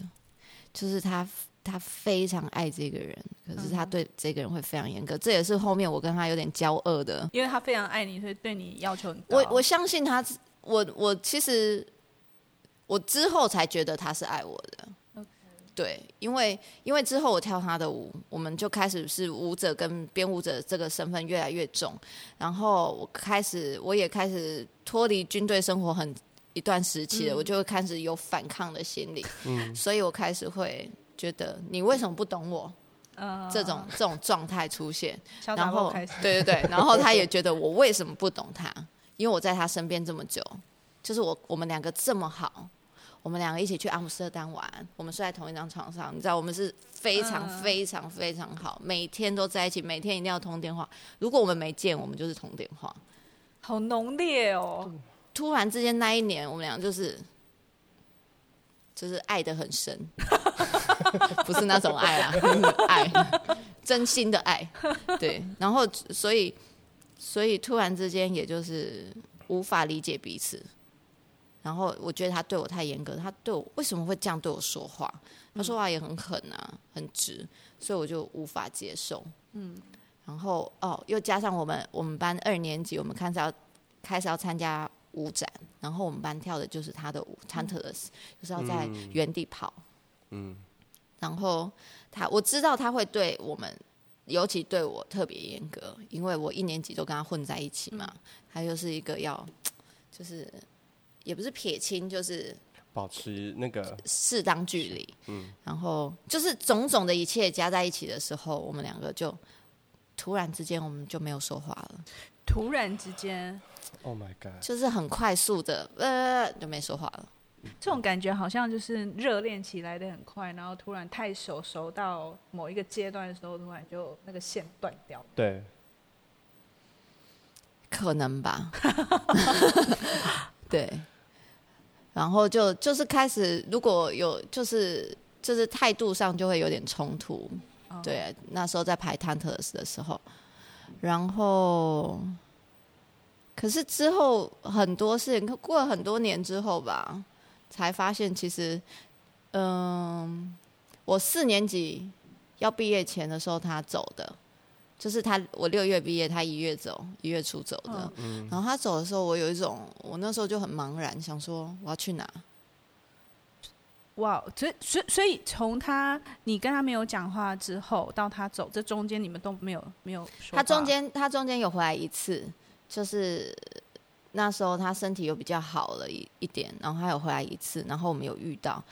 就是他他非常爱这个人，可是他对这个人会非常严格，这也是后面我跟他有点交恶的，因为他非常爱你，所以对你要求很高。我我相信他，我我其实我之后才觉得他是爱我的。对，因为因为之后我跳他的舞，我们就开始是舞者跟编舞者这个身份越来越重，然后我开始我也开始脱离军队生活很一段时期了，嗯、我就会开始有反抗的心理，嗯，所以我开始会觉得你为什么不懂我？嗯，这种这种状态出现，然后对对对，然后他也觉得我为什么不懂他？因为我在他身边这么久，就是我我们两个这么好。我们两个一起去阿姆斯特丹玩，我们睡在同一张床上，你知道，我们是非常非常非常好，每天都在一起，每天一定要通电话。如果我们没见，我们就是通电话，好浓烈哦。突然之间那一年，我们俩就是就是爱的很深，不是那种爱啊，爱，真心的爱，对。然后所以所以突然之间，也就是无法理解彼此。然后我觉得他对我太严格，他对我为什么会这样对我说话？他说话也很狠啊，很直，所以我就无法接受。嗯，然后哦，又加上我们我们班二年级，我们开始要开始要参加舞展，然后我们班跳的就是他的舞，Tantalus，就是要在原地跑。嗯，然后他我知道他会对我们，尤其对我特别严格，因为我一年级都跟他混在一起嘛，他就是一个要 就是。也不是撇清，就是保持那个适当距离，嗯，然后就是种种的一切加在一起的时候，我们两个就突然之间我们就没有说话了。突然之间，Oh my God，就是很快速的，呃，就没说话了。这种感觉好像就是热恋起来的很快，然后突然太熟，熟到某一个阶段的时候，突然就那个线断掉。对，可能吧。对，然后就就是开始，如果有就是就是态度上就会有点冲突。Oh. 对，那时候在排《Tantalus》的时候，然后可是之后很多事情，过了很多年之后吧。才发现，其实，嗯，我四年级要毕业前的时候，他走的，就是他，我六月毕业，他一月走，一月初走的。嗯。然后他走的时候，我有一种，我那时候就很茫然，想说我要去哪？哇，所以，所以，所以从他你跟他没有讲话之后，到他走，这中间你们都没有没有说。他中间，他中间有回来一次，就是。那时候他身体又比较好了一一点，然后他有回来一次，然后我们有遇到，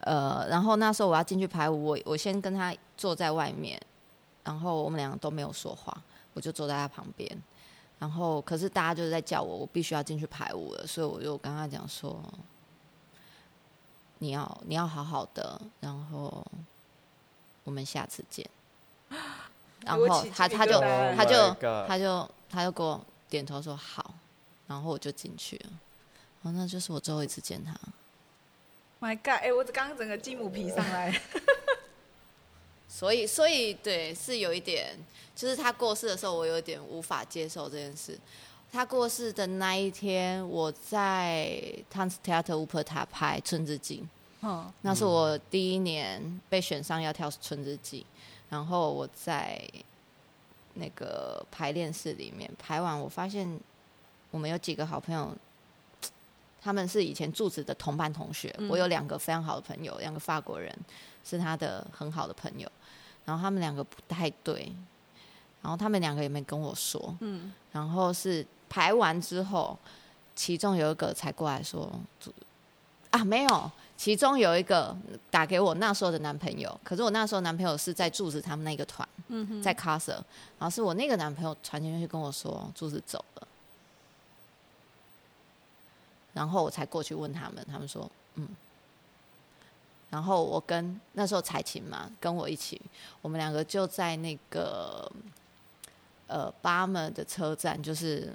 呃，然后那时候我要进去排舞，我我先跟他坐在外面，然后我们两个都没有说话，我就坐在他旁边，然后可是大家就是在叫我，我必须要进去排舞了，所以我就跟他讲说，你要你要好好的，然后我们下次见，然后他他就他就他就他就给我点头说好。然后我就进去了，然后那就是我最后一次见他。My God！哎，我刚刚整个鸡母皮上来。所以，所以对，是有一点，就是他过世的时候，我有点无法接受这件事。他过世的那一天，我在 Tanztheater Wuppertal 拍《春之祭》，嗯，那是我第一年被选上要跳《春之祭》，然后我在那个排练室里面排完，我发现。我们有几个好朋友，他们是以前住址的同班同学。嗯、我有两个非常好的朋友，两个法国人是他的很好的朋友。然后他们两个不太对，然后他们两个也没跟我说。嗯。然后是排完之后，其中有一个才过来说：“啊，没有。”其中有一个打给我那时候的男朋友，可是我那时候男朋友是在柱子他们那个团，嗯、在 Kassel，然后是我那个男朋友传进去跟我说柱子走了。然后我才过去问他们，他们说嗯。然后我跟那时候彩琴嘛，跟我一起，我们两个就在那个呃巴门的车站，就是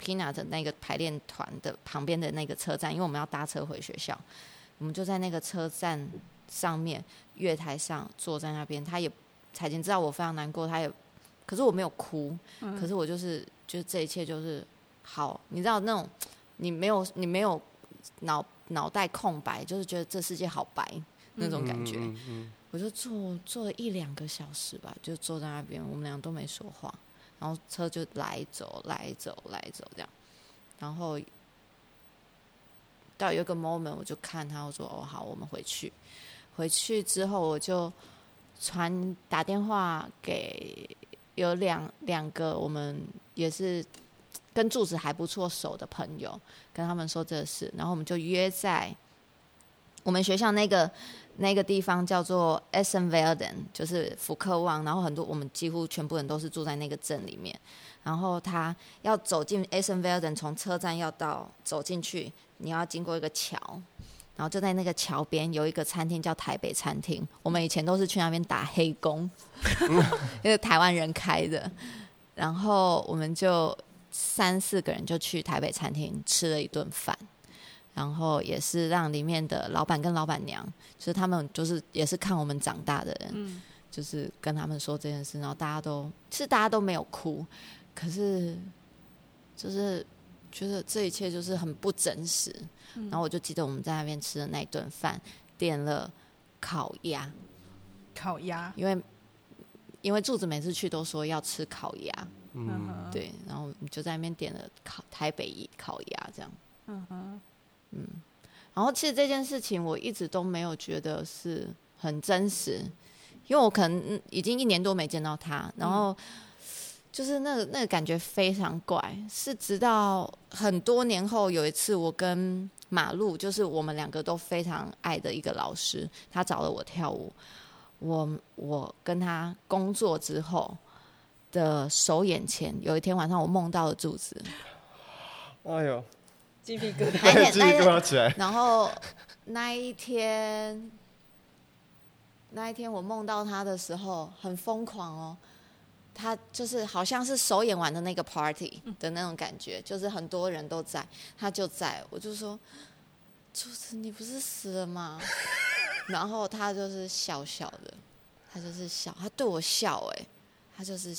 Pina 的那个排练团的旁边的那个车站，因为我们要搭车回学校，我们就在那个车站上面月台上坐在那边。他也彩琴知道我非常难过，他也可是我没有哭，嗯、可是我就是就是这一切就是好，你知道那种。你没有，你没有脑脑袋空白，就是觉得这世界好白那种感觉。我就坐坐了一两个小时吧，就坐在那边，我们俩都没说话，然后车就来走来走来走这样，然后到有一个 moment，我就看他，我说：“哦，好，我们回去。”回去之后，我就传打电话给有两两个，我们也是。跟柱子还不错熟的朋友，跟他们说这事，然后我们就约在我们学校那个那个地方叫做 Essenvelden，就是福克旺。然后很多我们几乎全部人都是住在那个镇里面。然后他要走进 Essenvelden，从车站要到走进去，你要经过一个桥，然后就在那个桥边有一个餐厅叫台北餐厅。我们以前都是去那边打黑工，因为台湾人开的。然后我们就。三四个人就去台北餐厅吃了一顿饭，然后也是让里面的老板跟老板娘，就是他们就是也是看我们长大的人，嗯、就是跟他们说这件事，然后大家都其实大家都没有哭，可是就是觉得这一切就是很不真实。嗯、然后我就记得我们在那边吃的那一顿饭，点了烤鸭，烤鸭，因为因为柱子每次去都说要吃烤鸭。嗯，对，然后就在那边点了烤台北烤鸭这样，嗯哼，嗯，然后其实这件事情我一直都没有觉得是很真实，因为我可能已经一年多没见到他，然后就是那个那个感觉非常怪，是直到很多年后有一次我跟马路就是我们两个都非常爱的一个老师，他找了我跳舞。我我跟他工作之后的首眼前，有一天晚上我梦到了柱子。哎呦，鸡皮疙瘩，鸡皮疙瘩起来。然后那一天，那一天我梦到他的时候很疯狂哦。他就是好像是首演完的那个 party 的那种感觉，就是很多人都在，他就在，我就说，柱子，你不是死了吗？然后他就是笑笑的，他就是笑，他对我笑，哎，他就是，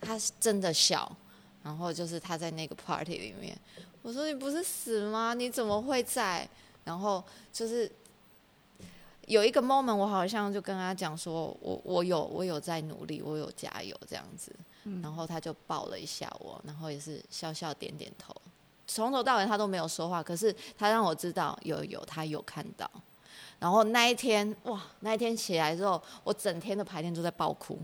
他是真的笑。然后就是他在那个 party 里面，我说，你不是死了吗？你怎么会在？然后就是。有一个 moment，我好像就跟他讲说，我我有我有在努力，我有加油这样子，然后他就抱了一下我，然后也是笑笑点点头，从头到尾他都没有说话，可是他让我知道有有他有看到，然后那一天哇，那一天起来之后，我整天的排练都在爆哭，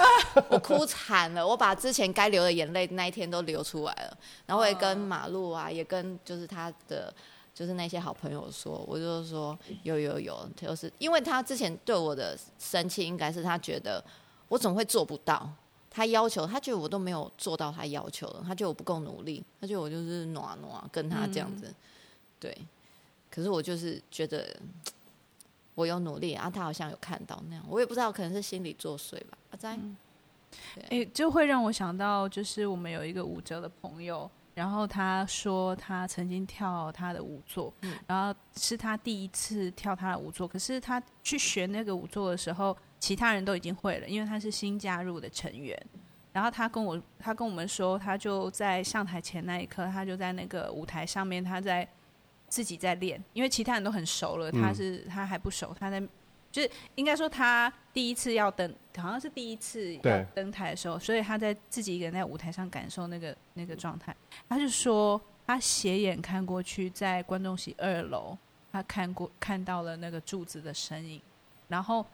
我哭惨了，我把之前该流的眼泪那一天都流出来了，然后也跟马路啊，也跟就是他的。就是那些好朋友说，我就说有有有，就是因为他之前对我的生气，应该是他觉得我怎么会做不到，他要求，他觉得我都没有做到他要求了，他觉得我不够努力，他觉得我就是暖暖跟他这样子，对。可是我就是觉得我有努力啊，他好像有看到那样，我也不知道，可能是心理作祟吧。阿哉，哎，就会让我想到，就是我们有一个舞者的朋友。然后他说他曾经跳他的舞作，嗯、然后是他第一次跳他的舞作。可是他去学那个舞作的时候，其他人都已经会了，因为他是新加入的成员。然后他跟我，他跟我们说，他就在上台前那一刻，他就在那个舞台上面，他在自己在练，因为其他人都很熟了，他是他还不熟，他在。就是应该说，他第一次要登，好像是第一次要登台的时候，所以他在自己一个人在舞台上感受那个那个状态。他就说，他斜眼看过去，在观众席二楼，他看过看到了那个柱子的身影。然后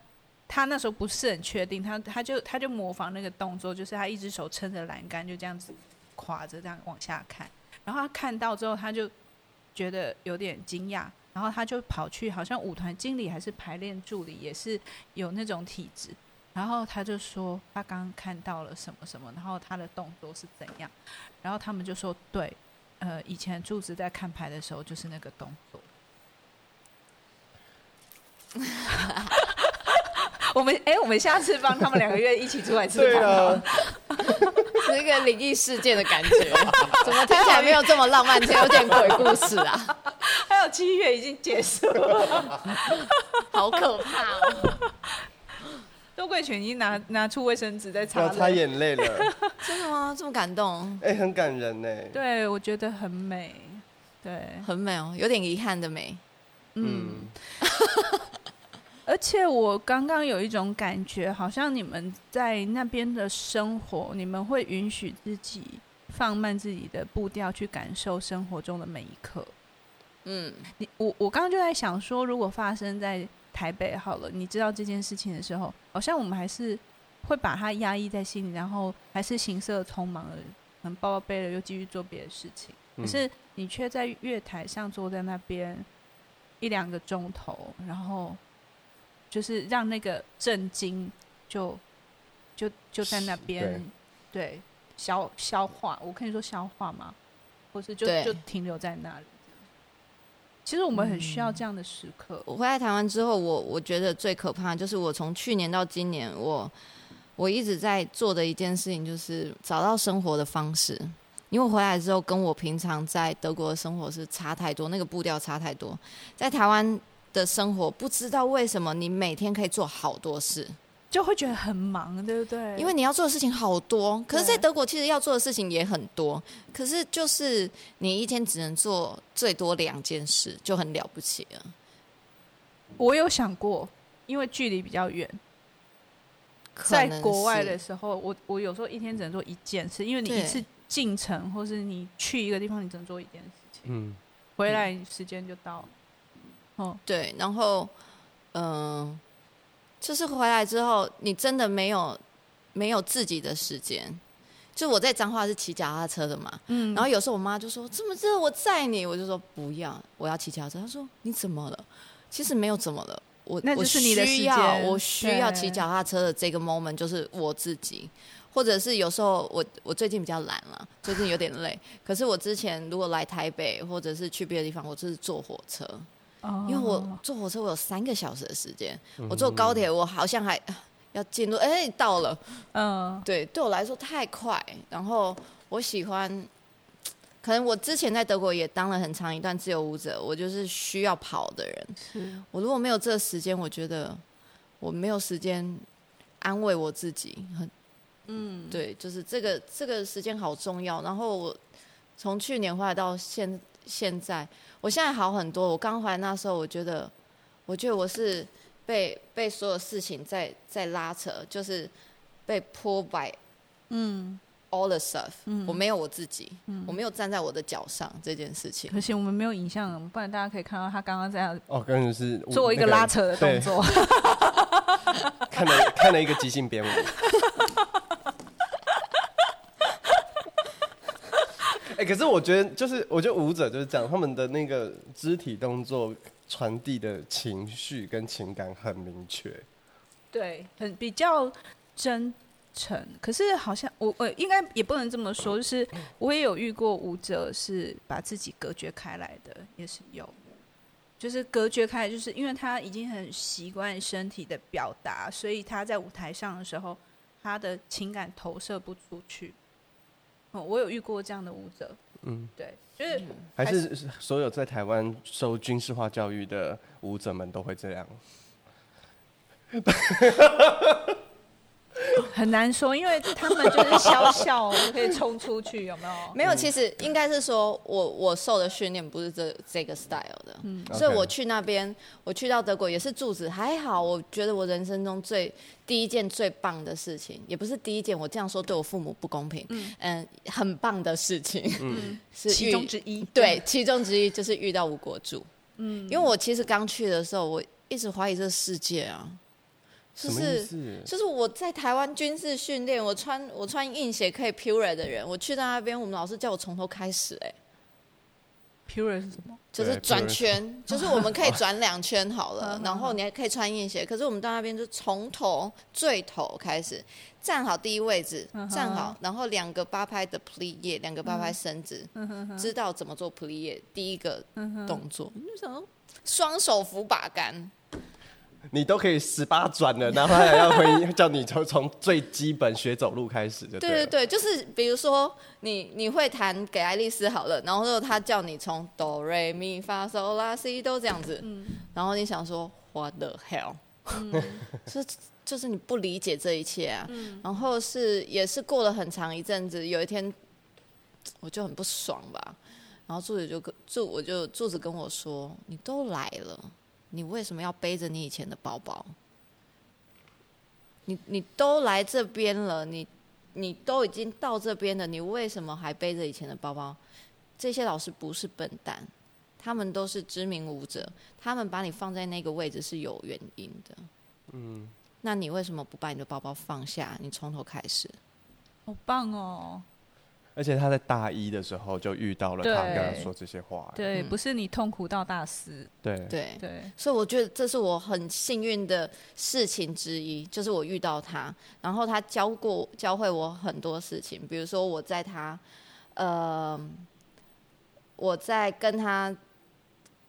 他那时候不是很确定，他他就他就模仿那个动作，就是他一只手撑着栏杆，就这样子垮着这样往下看。然后他看到之后，他就觉得有点惊讶。然后他就跑去，好像舞团经理还是排练助理，也是有那种体质。然后他就说他刚刚看到了什么什么，然后他的动作是怎样。然后他们就说对，呃，以前柱子在看牌的时候就是那个动作。我们哎，我们下次帮他们两个月一起出来吃饭一个灵异事件的感觉，怎么听起来没有这么浪漫，有点鬼故事啊？还有七月已经结束了，好可怕哦！周桂全已经拿拿出卫生纸在擦，擦眼泪了。真的吗？这么感动？哎、欸，很感人呢。对，我觉得很美，对，很美哦，有点遗憾的美。嗯。而且我刚刚有一种感觉，好像你们在那边的生活，你们会允许自己放慢自己的步调，去感受生活中的每一刻。嗯，你我我刚刚就在想说，如果发生在台北好了，你知道这件事情的时候，好像我们还是会把它压抑在心里，然后还是行色匆忙的，可能抱抱背了又继续做别的事情。可是你却在月台上坐在那边一两个钟头，然后。就是让那个震惊就就就在那边对，对消消化，我可以说消化吗？或是就就停留在那里。其实我们很需要这样的时刻。嗯、我回来台湾之后，我我觉得最可怕就是我从去年到今年，我我一直在做的一件事情就是找到生活的方式。因为回来之后，跟我平常在德国的生活是差太多，那个步调差太多，在台湾。的生活不知道为什么你每天可以做好多事，就会觉得很忙，对不对？因为你要做的事情好多，可是，在德国其实要做的事情也很多，可是就是你一天只能做最多两件事，就很了不起了。我有想过，因为距离比较远，在国外的时候，我我有时候一天只能做一件事，因为你一次进城或是你去一个地方，你只能做一件事情，嗯，回来时间就到了。哦，对，然后，嗯、呃，就是回来之后，你真的没有没有自己的时间，就我在彰化是骑脚踏车的嘛，嗯，然后有时候我妈就说这么热，我载你，我就说不要，我要骑脚踏车。她说你怎么了？其实没有怎么了，我我就是你的需要，我需要骑脚踏车的这个 moment 就是我自己，或者是有时候我我最近比较懒了，最近有点累，可是我之前如果来台北或者是去别的地方，我就是坐火车，哦，因为我坐火车我有三个小时的时间，我坐高铁我好像还。要进入，哎、欸，到了，嗯，对，对我来说太快。然后我喜欢，可能我之前在德国也当了很长一段自由舞者，我就是需要跑的人。我如果没有这个时间，我觉得我没有时间安慰我自己。很，嗯，对，就是这个这个时间好重要。然后我从去年回来到现现在，我现在好很多。我刚回来那时候，我觉得，我觉得我是。被被所有事情在在拉扯，就是被 pull by，嗯，all the stuff，嗯，我没有我自己，嗯，我没有站在我的脚上这件事情。可惜我们没有影像，不然大家可以看到他刚刚这样。哦，刚刚是做一个拉扯的动作，看了看了一个即兴编舞。哎、可是我觉得就是，我觉得舞者就是这样，他们的那个肢体动作。传递的情绪跟情感很明确，对，很比较真诚。可是好像我我应该也不能这么说，就是我也有遇过舞者是把自己隔绝开来的，也是有，就是隔绝开，就是因为他已经很习惯身体的表达，所以他在舞台上的时候，他的情感投射不出去。哦，我有遇过这样的舞者，嗯，对。就是还是所有在台湾受军事化教育的舞者们都会这样。很难说，因为他们就是小小就可以冲出去，有没有？没有，其实应该是说我我受的训练不是这这个 style 的，嗯，所以我去那边，我去到德国也是柱子，还好，我觉得我人生中最第一件最棒的事情，也不是第一件，我这样说对我父母不公平，嗯，嗯很棒的事情，嗯，是其中之一，对，其中之一就是遇到吴国柱，嗯，因为我其实刚去的时候，我一直怀疑这世界啊。就是就是我在台湾军事训练，我穿我穿硬鞋可以 pure 的人，我去到那边，我们老师叫我从头开始，哎，pure 是什么？就是转圈，就是我们可以转两圈好了，然后你还可以穿硬鞋，可是我们到那边就从头最头开始，站好第一位置，站好，然后两个八拍的 plie，两个八拍伸直，知道怎么做 plie，第一个动作，你就想双手扶把杆。你都可以十八转了，然后还要回叫你从从最基本学走路开始，对对对对，就是比如说你你会弹给爱丽丝好了，然后他叫你从哆瑞咪发嗦拉西都这样子，嗯、然后你想说 What the hell？就、是、就是你不理解这一切啊，嗯、然后是也是过了很长一阵子，有一天我就很不爽吧，然后柱子就跟柱我就柱子跟我说，你都来了。你为什么要背着你以前的包包？你你都来这边了，你你都已经到这边了，你为什么还背着以前的包包？这些老师不是笨蛋，他们都是知名舞者，他们把你放在那个位置是有原因的。嗯，那你为什么不把你的包包放下？你从头开始。好棒哦！而且他在大一的时候就遇到了他跟他说这些话，对，不是你痛苦到大四，对。对。对，所以我觉得这是我很幸运的事情之一，就是我遇到他，然后他教过教会我很多事情，比如说我在他，呃，我在跟他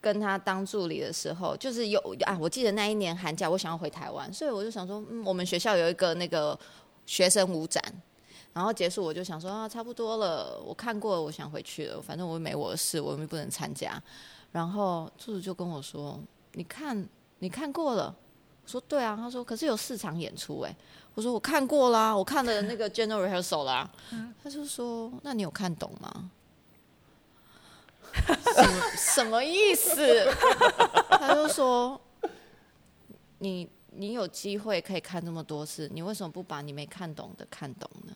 跟他当助理的时候，就是有啊，我记得那一年寒假我想要回台湾，所以我就想说，嗯，我们学校有一个那个学生舞展。然后结束，我就想说啊，差不多了，我看过了，我想回去了。反正我没我的事，我又不能参加。然后柱子就跟我说：“你看，你看过了。”我说：“对啊。”他说：“可是有四场演出哎。”我说：“我看过啦，我看了那个 General Rehearsal 啦。”他就说：“那你有看懂吗？”什么什么意思？他就说：“你你有机会可以看这么多次，你为什么不把你没看懂的看懂呢？”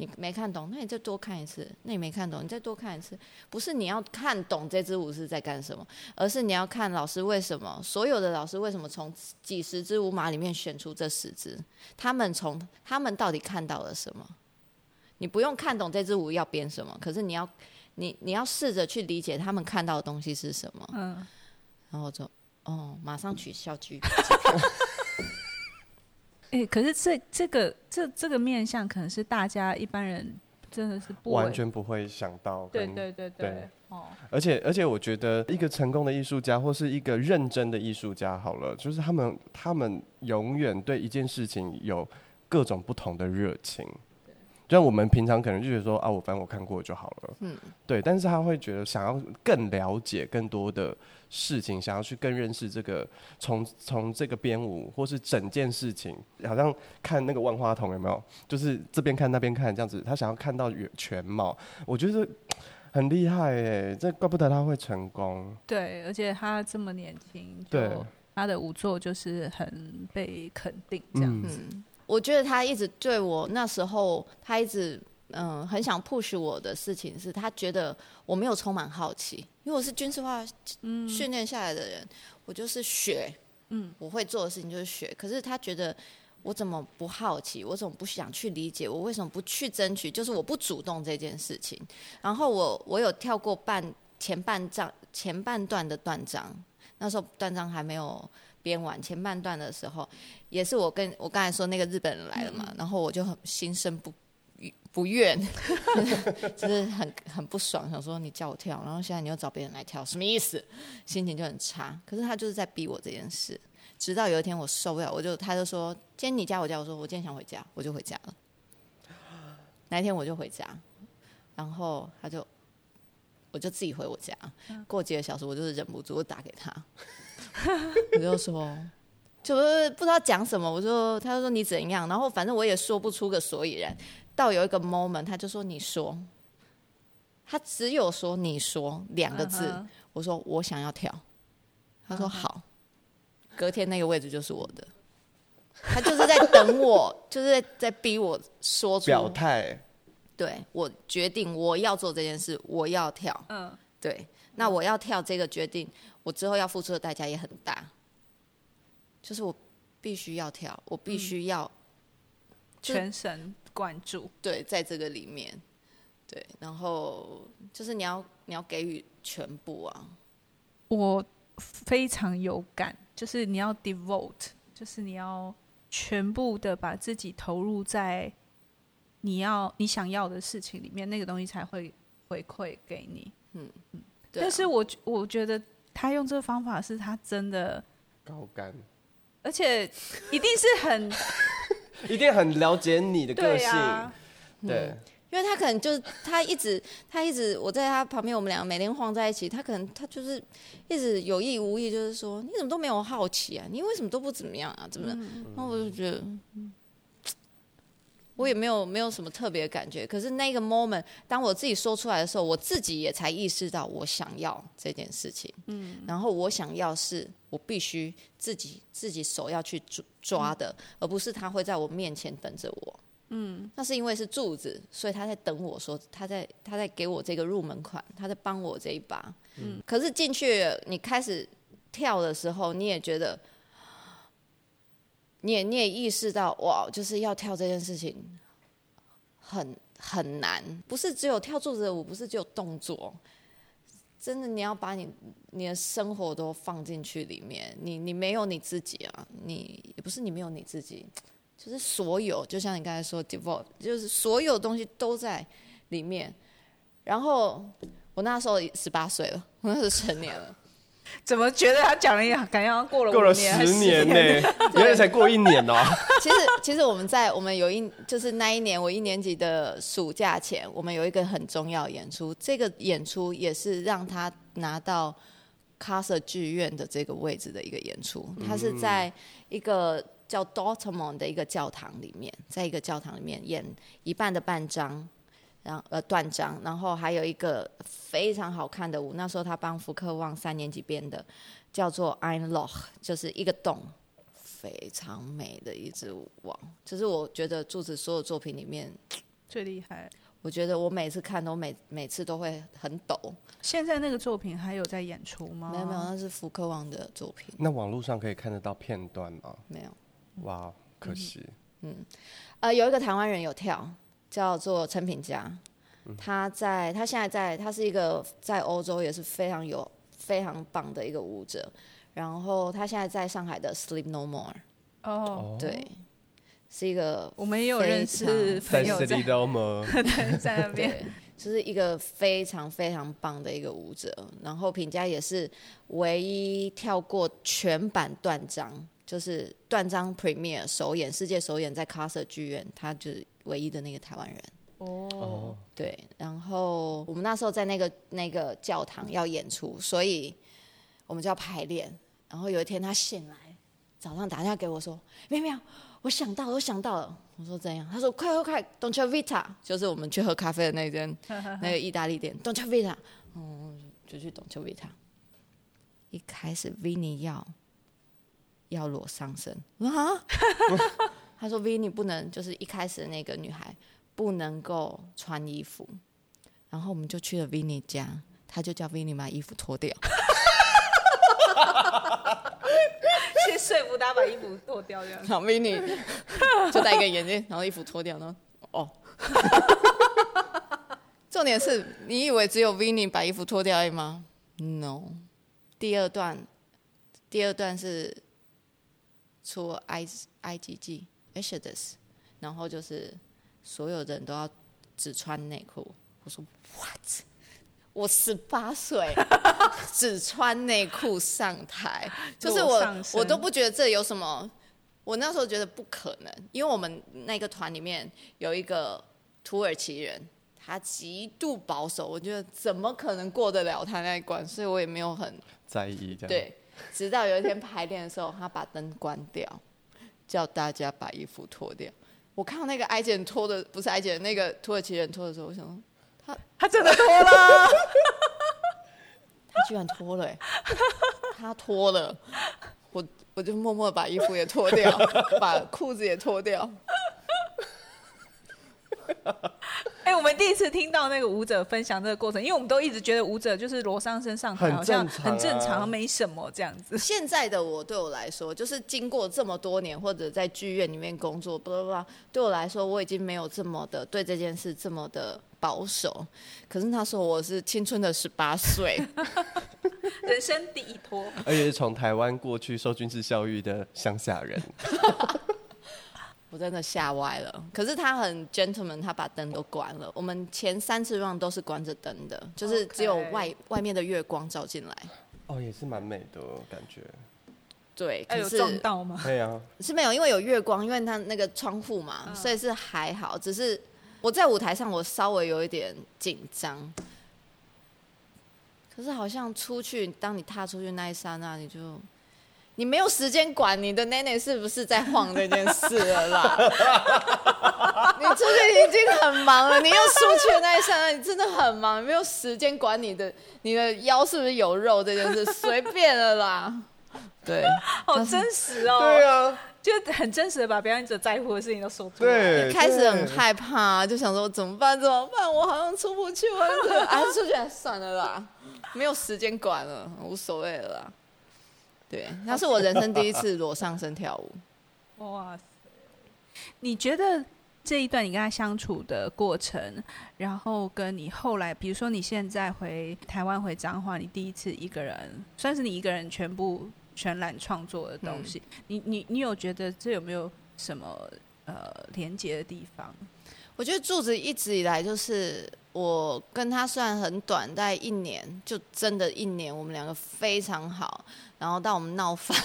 你没看懂，那你再多看一次。那你没看懂，你再多看一次。不是你要看懂这支舞是在干什么，而是你要看老师为什么，所有的老师为什么从几十支舞码里面选出这十支，他们从他们到底看到了什么？你不用看懂这支舞要编什么，可是你要你你要试着去理解他们看到的东西是什么。嗯，然后就哦，马上取消剧。哎、欸，可是这这个这这个面向可能是大家一般人真的是不完全不会想到。对对对对，对哦。而且而且，我觉得一个成功的艺术家或是一个认真的艺术家，好了，就是他们他们永远对一件事情有各种不同的热情。就像我们平常可能就觉得说啊，我反正我看过就好了，嗯，对。但是他会觉得想要更了解更多的事情，想要去更认识这个从从这个编舞或是整件事情，好像看那个万花筒有没有？就是这边看那边看这样子，他想要看到全貌。我觉得很厉害哎，这怪不得他会成功。对，而且他这么年轻，对，他的舞作就是很被肯定这样子。嗯我觉得他一直对我那时候，他一直嗯很想 push 我的事情是，他觉得我没有充满好奇，因为我是军事化训练下来的人，我就是学，嗯，我会做的事情就是学。可是他觉得我怎么不好奇，我怎么不想去理解，我为什么不去争取，就是我不主动这件事情。然后我我有跳过半前半章前半段的断章，那时候断章还没有。编完前半段的时候，也是我跟我刚才说那个日本人来了嘛，嗯、然后我就很心生不不愿，就是很很不爽，想说你叫我跳，然后现在你又找别人来跳，什么意思？心情就很差。可是他就是在逼我这件事，直到有一天我受不了，我就他就说今天你加我加，我说我今天想回家，我就回家了。那一天我就回家，然后他就我就自己回我家。过几个小时，我就是忍不住我打给他。我就说，就是不知道讲什么。我说，他就说你怎样，然后反正我也说不出个所以然。到有一个 moment，他就说你说，他只有说你说两个字。Uh huh. 我说我想要跳，他说好。隔天那个位置就是我的，他就是在等我，就是在在逼我说出表态。对，我决定我要做这件事，我要跳。嗯，对，那我要跳这个决定。我之后要付出的代价也很大，就是我必须要跳，我必须要、嗯、全神贯注。对，在这个里面，对，然后就是你要你要给予全部啊。我非常有感，就是你要 devote，就是你要全部的把自己投入在你要你想要的事情里面，那个东西才会回馈给你。嗯嗯，对啊、但是我我觉得。他用这个方法是他真的高干，而且一定是很，一定很了解你的个性，对，啊、对、嗯，因为他可能就是他一直他一直我在他旁边，我们两个每天晃在一起，他可能他就是一直有意无意就是说，你怎么都没有好奇啊，你为什么都不怎么样啊，怎么的？嗯、然后我就觉得。我也没有没有什么特别感觉，可是那个 moment，当我自己说出来的时候，我自己也才意识到我想要这件事情。嗯，然后我想要是我必须自己自己手要去抓的，嗯、而不是他会在我面前等着我。嗯，那是因为是柱子，所以他在等我说，他在他在给我这个入门款，他在帮我这一把。嗯，可是进去你开始跳的时候，你也觉得。你也你也意识到哇，就是要跳这件事情很很难，不是只有跳柱子舞，不是只有动作，真的你要把你你的生活都放进去里面，你你没有你自己啊，你也不是你没有你自己，就是所有，就像你刚才说 devote，就是所有东西都在里面。然后我那时候十八岁了，我那时候成年了。怎么觉得他讲了一样，感觉过了过了十年呢？原来才过一年哦。其实，其实我们在我们有一就是那一年我一年级的暑假前，我们有一个很重要的演出。这个演出也是让他拿到卡瑟剧院的这个位置的一个演出。他是在一个叫 Dortmund 的一个教堂里面，在一个教堂里面演一半的半张。然后呃断章，然后还有一个非常好看的舞，那时候他帮福克旺三年级编的，叫做 Ein Loch，就是一个洞，非常美的一支舞，哇！就是我觉得柱子所有作品里面最厉害。我觉得我每次看都每每次都会很抖。现在那个作品还有在演出吗？没有没有，那是福克旺的作品。那网络上可以看得到片段吗？没有。哇，可惜。嗯，嗯，呃，有一个台湾人有跳。叫做陈品佳，他在他现在在他是一个在欧洲也是非常有非常棒的一个舞者，然后他现在在上海的 Sleep No More，哦，对，是一个我们也有认识朋友在 Sleep No More，在那边。就是一个非常非常棒的一个舞者，然后品佳也是唯一跳过全版断章，就是断章 Premiere 首演，世界首演在卡瑟剧院，他就是唯一的那个台湾人。哦，对，然后我们那时候在那个那个教堂要演出，所以我们就要排练。然后有一天他醒来，早上打电话给我说：“喵喵，我想到了，我想到了。”我说怎样？他说快快快，Dolce Vita，就是我们去喝咖啡的那间 那个意大利店，Dolce Vita，嗯，就去 Dolce Vita。一开始 Vinny 要要裸上身 啊，他说 Vinny 不能，就是一开始的那个女孩不能够穿衣服，然后我们就去了 Vinny 家，他就叫 Vinny 把衣服脱掉。先说服他把衣服脱掉，这样。好，Vinny 就戴一个眼镜，然后衣服脱掉，然后哦。重点是你以为只有 Vinny 把衣服脱掉而已吗？No。第二段，第二段是出埃埃及记 Exodus，然后就是所有人都要只穿内裤。我说 What？我十八岁，只穿内裤上台，就是我我都不觉得这有什么。我那时候觉得不可能，因为我们那个团里面有一个土耳其人，他极度保守，我觉得怎么可能过得了他那一关，所以我也没有很在意这样。对，直到有一天排练的时候，他把灯关掉，叫大家把衣服脱掉。我看到那个埃及人脱的，不是埃及人，那个土耳其人脱的时候，我想说。他他真的脱了，他居然脱了，他脱了，我我就默默把衣服也脱掉，把裤子也脱掉。哎、欸，我们第一次听到那个舞者分享这个过程，因为我们都一直觉得舞者就是罗上身上台，好像很正常，没什么这样子。现在的我对我来说，就是经过这么多年，或者在剧院里面工作，不不不，对我来说，我已经没有这么的对这件事这么的保守。可是那时候我是青春的十八岁 人生第一托，而且是从台湾过去受军事教育的乡下人。我真的吓歪了，可是他很 gentleman，他把灯都关了。我们前三次 run 都是关着灯的，就是只有外.外面的月光照进来。哦，也是蛮美的感觉。对，可是有撞到吗？对啊，是没有，因为有月光，因为他那个窗户嘛、嗯，所以是还好。只是我在舞台上，我稍微有一点紧张。可是好像出去，当你踏出去那一刹那，你就。你没有时间管你的奶奶是不是在晃这件事了啦？你出去已经很忙了，你又出去那一刹那，你真的很忙，没有时间管你的你的腰是不是有肉这件事，随便了啦。对，好真实哦。对啊，就很真实的把表演者在乎的事情都说出来。对，一开始很害怕，就想说怎么办？怎么办？我好像出不去，我还是出去算了啦，没有时间管了，无所谓了啦。对，那是我人生第一次裸上身跳舞。哇塞！你觉得这一段你跟他相处的过程，然后跟你后来，比如说你现在回台湾回彰化，你第一次一个人，算是你一个人全部全揽创作的东西，嗯、你你你有觉得这有没有什么呃连接的地方？我觉得柱子一直以来就是我跟他虽然很短，大概一年，就真的一年，我们两个非常好。然后到我们闹翻，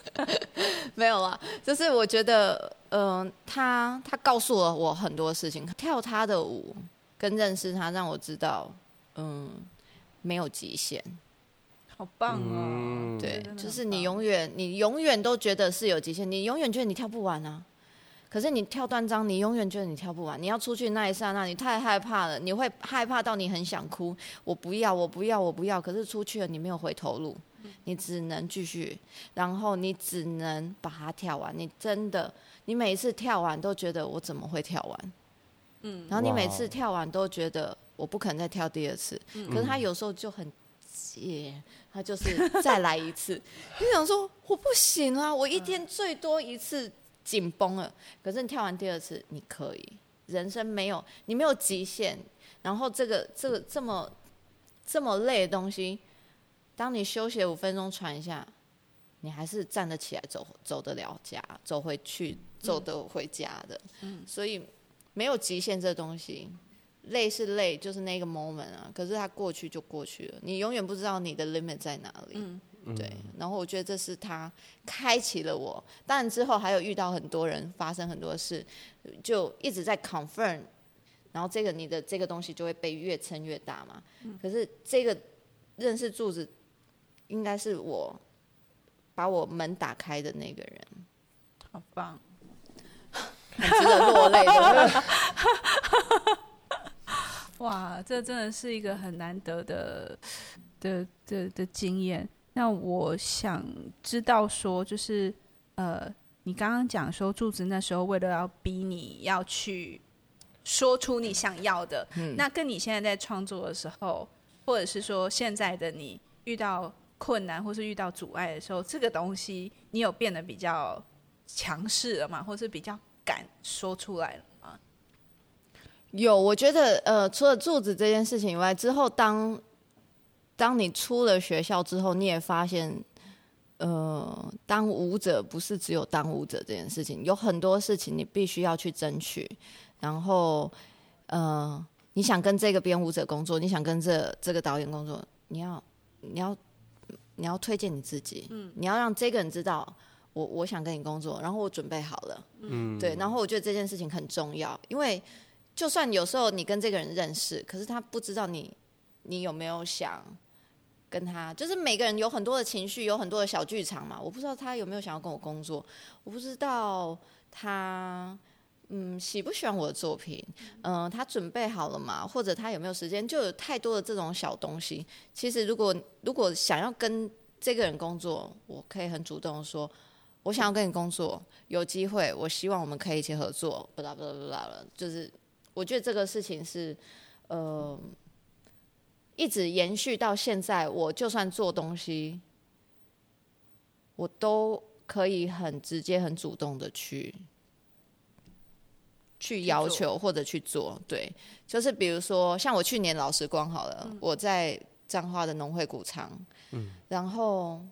没有啊，就是我觉得，嗯、呃，他他告诉了我很多事情，跳他的舞跟认识他，让我知道，嗯，没有极限，好棒哦、嗯，对，就是你永远你永远都觉得是有极限，你永远觉得你跳不完啊，可是你跳断章，你永远觉得你跳不完，你要出去那一刹那，你太害怕了，你会害怕到你很想哭，我不要，我不要，我不要，可是出去了，你没有回头路。你只能继续，然后你只能把它跳完。你真的，你每一次跳完都觉得我怎么会跳完？嗯，然后你每次跳完都觉得我不可能再跳第二次。嗯，可是他有时候就很急，他就是再来一次。你想说我不行啊，我一天最多一次紧绷了。可是你跳完第二次，你可以。人生没有你没有极限，然后这个这个这么这么累的东西，当你休息五分钟喘一下，你还是站得起来走走得了家，走回去走得回家的。所以没有极限这东西。累是累，就是那个 moment 啊。可是它过去就过去了，你永远不知道你的 limit 在哪里。对。然后我觉得这是他开启了我。当然之后还有遇到很多人，发生很多事，就一直在 confirm。然后这个你的这个东西就会被越撑越大嘛。嗯。可是这个认识柱子，应该是我把我门打开的那个人。好棒，很值得落泪的。哇，这真的是一个很难得的的的的经验。那我想知道说，就是呃，你刚刚讲说柱子那时候为了要逼你要去说出你想要的，嗯，那跟你现在在创作的时候，或者是说现在的你遇到困难或是遇到阻碍的时候，这个东西你有变得比较强势了吗？或是比较敢说出来了？有，我觉得呃，除了柱子这件事情以外，之后当当你出了学校之后，你也发现，呃，当舞者不是只有当舞者这件事情，有很多事情你必须要去争取。然后，呃，你想跟这个编舞者工作，你想跟这这个导演工作，你要你要你要推荐你自己，嗯，你要让这个人知道我我想跟你工作，然后我准备好了，嗯，对，然后我觉得这件事情很重要，因为。就算有时候你跟这个人认识，可是他不知道你，你有没有想跟他？就是每个人有很多的情绪，有很多的小剧场嘛。我不知道他有没有想要跟我工作，我不知道他嗯喜不喜欢我的作品，嗯、他准备好了吗？或者他有没有时间？就有太多的这种小东西。其实如果如果想要跟这个人工作，我可以很主动说，我想要跟你工作，有机会，我希望我们可以一起合作。不啦不啦不啦了，就是。我觉得这个事情是，呃，一直延续到现在。我就算做东西，我都可以很直接、很主动的去去要求或者去做。对，就是比如说，像我去年老时光好了，我在彰化的农会谷仓，嗯，然后。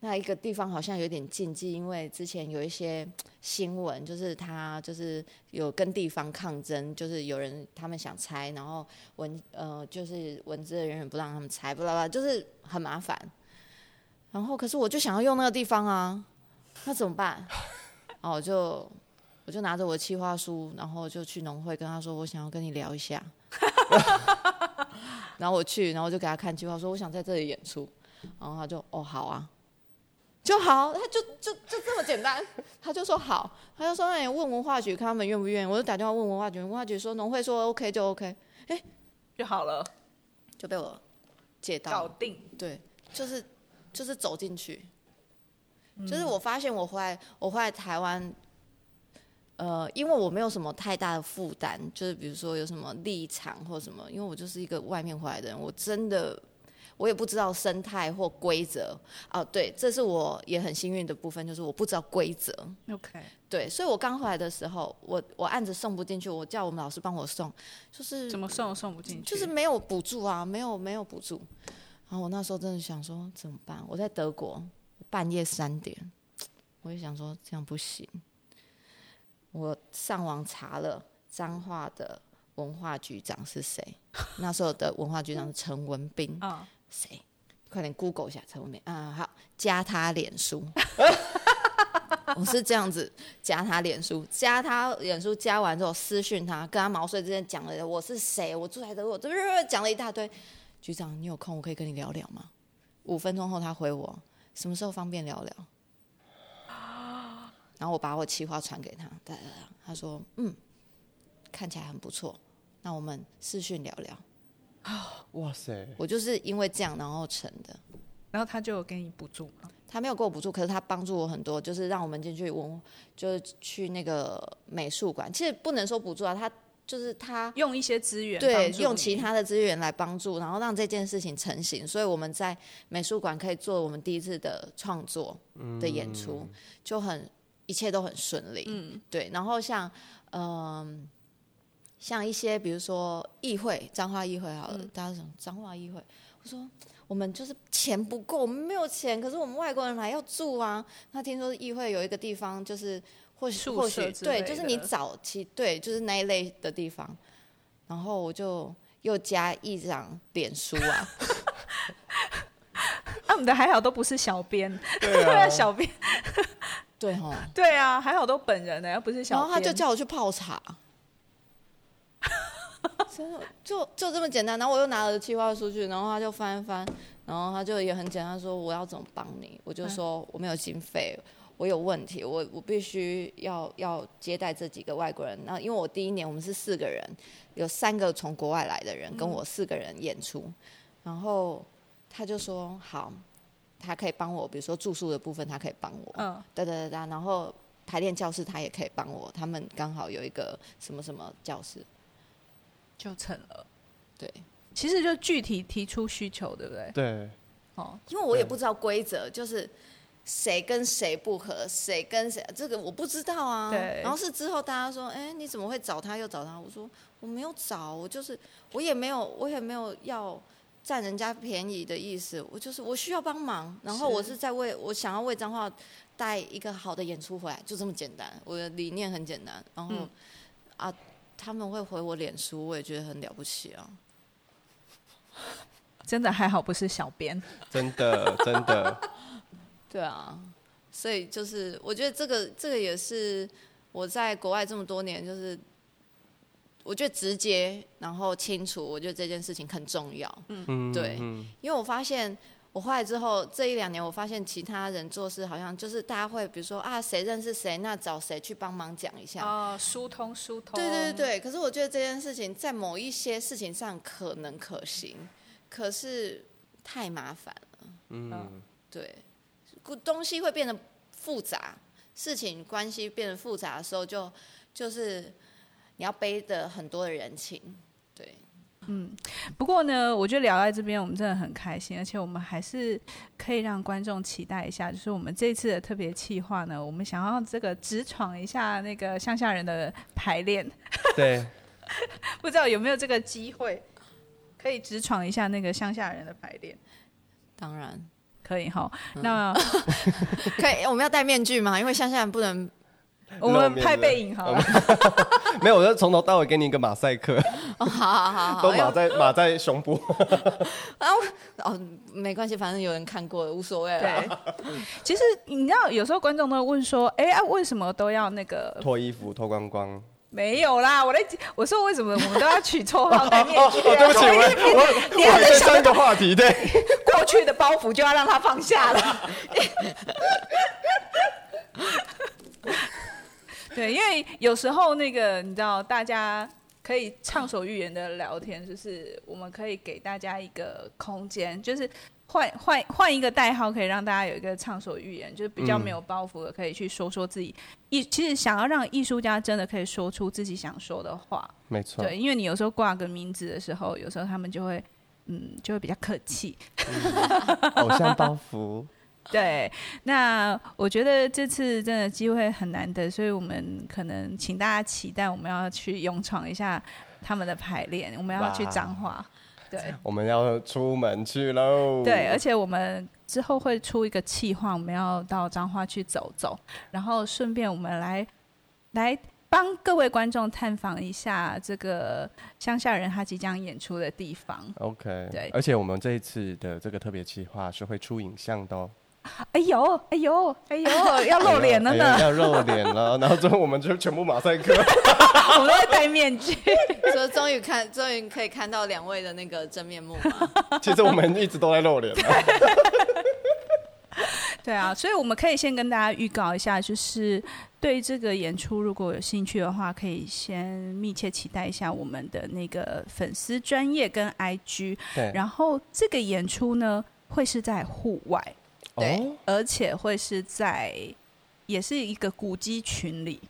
那一个地方好像有点禁忌，因为之前有一些新闻，就是他就是有跟地方抗争，就是有人他们想拆，然后文呃就是文字的人员不让他们拆，不啦啦，就是很麻烦。然后可是我就想要用那个地方啊，那怎么办？哦就我就拿着我的企划书，然后就去农会跟他说，我想要跟你聊一下。然后我去，然后我就给他看计划，说我想在这里演出，然后他就哦好啊。就好，他就就就这么简单，他就说好，他就说那你问文化局看他们愿不愿意，我就打电话问文化局，文化局说农会说 OK 就 OK，哎、欸，就好了，就被我借到搞定，对，就是就是走进去，就是我发现我回来我回来台湾，呃，因为我没有什么太大的负担，就是比如说有什么立场或什么，因为我就是一个外面回来的人，我真的。我也不知道生态或规则哦，对，这是我也很幸运的部分，就是我不知道规则。OK，对，所以我刚回来的时候，我我案子送不进去，我叫我们老师帮我送，就是怎么送都送不进去，就是没有补助啊，没有没有补助。然后我那时候真的想说怎么办？我在德国半夜三点，我也想说这样不行。我上网查了彰化的文化局长是谁，那时候的文化局长是陈文彬啊。谁？快点 Google 一下陈文彬啊！好，加他脸书。我是这样子加他脸书，加他脸书，加完之后私讯他，跟他毛遂之间讲了我是谁，我住在德国，讲了一大堆。局长，你有空我可以跟你聊聊吗？五分钟后他回我，什么时候方便聊聊？然后我把我企划传给他，他说嗯，看起来很不错，那我们私讯聊聊。哇塞！我就是因为这样然后成的，然后他就有给你补助吗？他没有给我补助，可是他帮助我很多，就是让我们进去文，就是去那个美术馆。其实不能说补助啊，他就是他用一些资源，对，用其他的资源来帮助，然后让这件事情成型。所以我们在美术馆可以做我们第一次的创作的演出，嗯、就很一切都很顺利。嗯，对。然后像嗯。像一些比如说议会，彰化议会好了，嗯、大家想彰化议会，我说我们就是钱不够，我们没有钱，可是我们外国人来要住啊。那听说议会有一个地方，就是或许或许对，就是你早期对，就是那一类的地方。然后我就又加一张脸书啊。啊，我们的还好都不是小编，对啊，小编，对哈，对啊，还好都本人呢，又不是小编。然后他就叫我去泡茶。就就这么简单，然后我又拿了计划书去，然后他就翻一翻，然后他就也很简单说我要怎么帮你，我就说我没有经费，我有问题，我我必须要要接待这几个外国人。那因为我第一年我们是四个人，有三个从国外来的人跟我四个人演出，然后他就说好，他可以帮我，比如说住宿的部分他可以帮我，嗯，对对对对，然后排练教室他也可以帮我，他们刚好有一个什么什么教室。就成了，对，其实就具体提出需求，对不对？对，哦，因为我也不知道规则，就是谁跟谁不合，谁跟谁，这个我不知道啊。对。然后是之后大家说，哎，你怎么会找他又找他？我说我没有找，我就是我也没有，我也没有要占人家便宜的意思，我就是我需要帮忙，然后我是在为我想要为彰化带一个好的演出回来，就这么简单。我的理念很简单，然后、嗯、啊。他们会回我脸书，我也觉得很了不起啊！真的还好不是小编，真的真的，对啊，所以就是我觉得这个这个也是我在国外这么多年，就是我觉得直接然后清楚，我觉得这件事情很重要。嗯嗯，对，因为我发现。我后来之后这一两年，我发现其他人做事好像就是大家会，比如说啊，谁认识谁，那找谁去帮忙讲一下。哦，疏通疏通。对对对，可是我觉得这件事情在某一些事情上可能可行，可是太麻烦了。嗯，对，东西会变得复杂，事情关系变得复杂的时候就，就就是你要背的很多的人情。嗯，不过呢，我觉得聊在这边，我们真的很开心，而且我们还是可以让观众期待一下，就是我们这次的特别企划呢，我们想要这个直闯一下那个乡下人的排练。对，不知道有没有这个机会，可以直闯一下那个乡下人的排练？当然可以哈。嗯、那 可以，我们要戴面具吗？因为乡下人不能。我们拍背影好了，没有，我就从头到尾给你一个马赛克。哦，好好好好，都马在马在胸部。啊，哦，没关系，反正有人看过，无所谓。对，其实你知道，有时候观众都会问说，哎啊，为什么都要那个脱衣服脱光光？没有啦，我在我说为什么我们都要取绰号戴面具？对不起，我你还在想一个话题，对，过去的包袱就要让它放下了。对，因为有时候那个你知道，大家可以畅所欲言的聊天，就是我们可以给大家一个空间，就是换换换一个代号，可以让大家有一个畅所欲言，就是比较没有包袱的，可以去说说自己艺。其实想要让艺术家真的可以说出自己想说的话，没错。对，因为你有时候挂个名字的时候，有时候他们就会嗯，就会比较客气，嗯、偶像包袱。对，那我觉得这次真的机会很难得，所以我们可能请大家期待，我们要去勇闯一下他们的排练，我们要去彰化，对，我们要出门去喽。对，而且我们之后会出一个企划，我们要到彰化去走走，然后顺便我们来来帮各位观众探访一下这个乡下人他即将演出的地方。OK，对，而且我们这一次的这个特别企划是会出影像的哦。哎呦，哎呦，哎呦，要露脸了呢！哎、要露脸了，然后最后我们就全部马赛克，我们都会戴面具，所以终于看，终于可以看到两位的那个真面目嘛。其实我们一直都在露脸。对啊，所以我们可以先跟大家预告一下，就是对这个演出如果有兴趣的话，可以先密切期待一下我们的那个粉丝专业跟 IG。对，然后这个演出呢，会是在户外。对，而且会是在，也是一个古迹群里，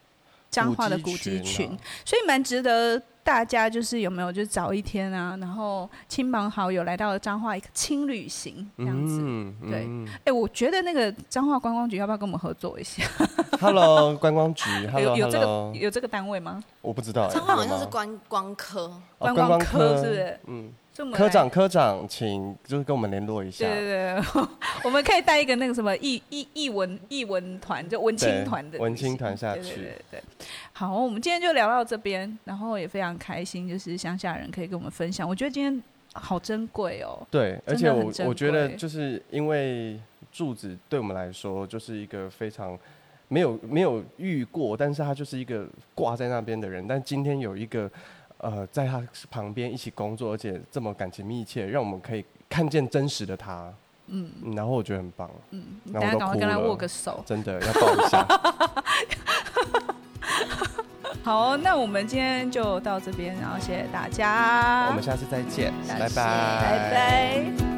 彰化的古迹群，所以蛮值得大家就是有没有就早一天啊，然后亲朋好友来到彰化一个轻旅行这样子。嗯、对，哎、嗯欸，我觉得那个彰化观光局要不要跟我们合作一下？Hello，观光局，Hello，有有这个有这个单位吗？我不知道，彰化好像是观光科，观光科是不是？嗯。科长，科长，请就是跟我们联络一下。对对对，我们可以带一个那个什么艺艺艺文艺文团，就文青团的文青团下去。对对对，对，好，我们今天就聊到这边，然后也非常开心，就是乡下人可以跟我们分享。我觉得今天好珍贵哦。对，而且我我觉得就是因为柱子对我们来说就是一个非常没有没有遇过，但是他就是一个挂在那边的人，但今天有一个。呃，在他旁边一起工作，而且这么感情密切，让我们可以看见真实的他。嗯，然后我觉得很棒。嗯，然后我都哭了，跟他握个手，真的要抱一下。好，那我们今天就到这边，然后谢谢大家，我们下次再见，拜拜，拜拜。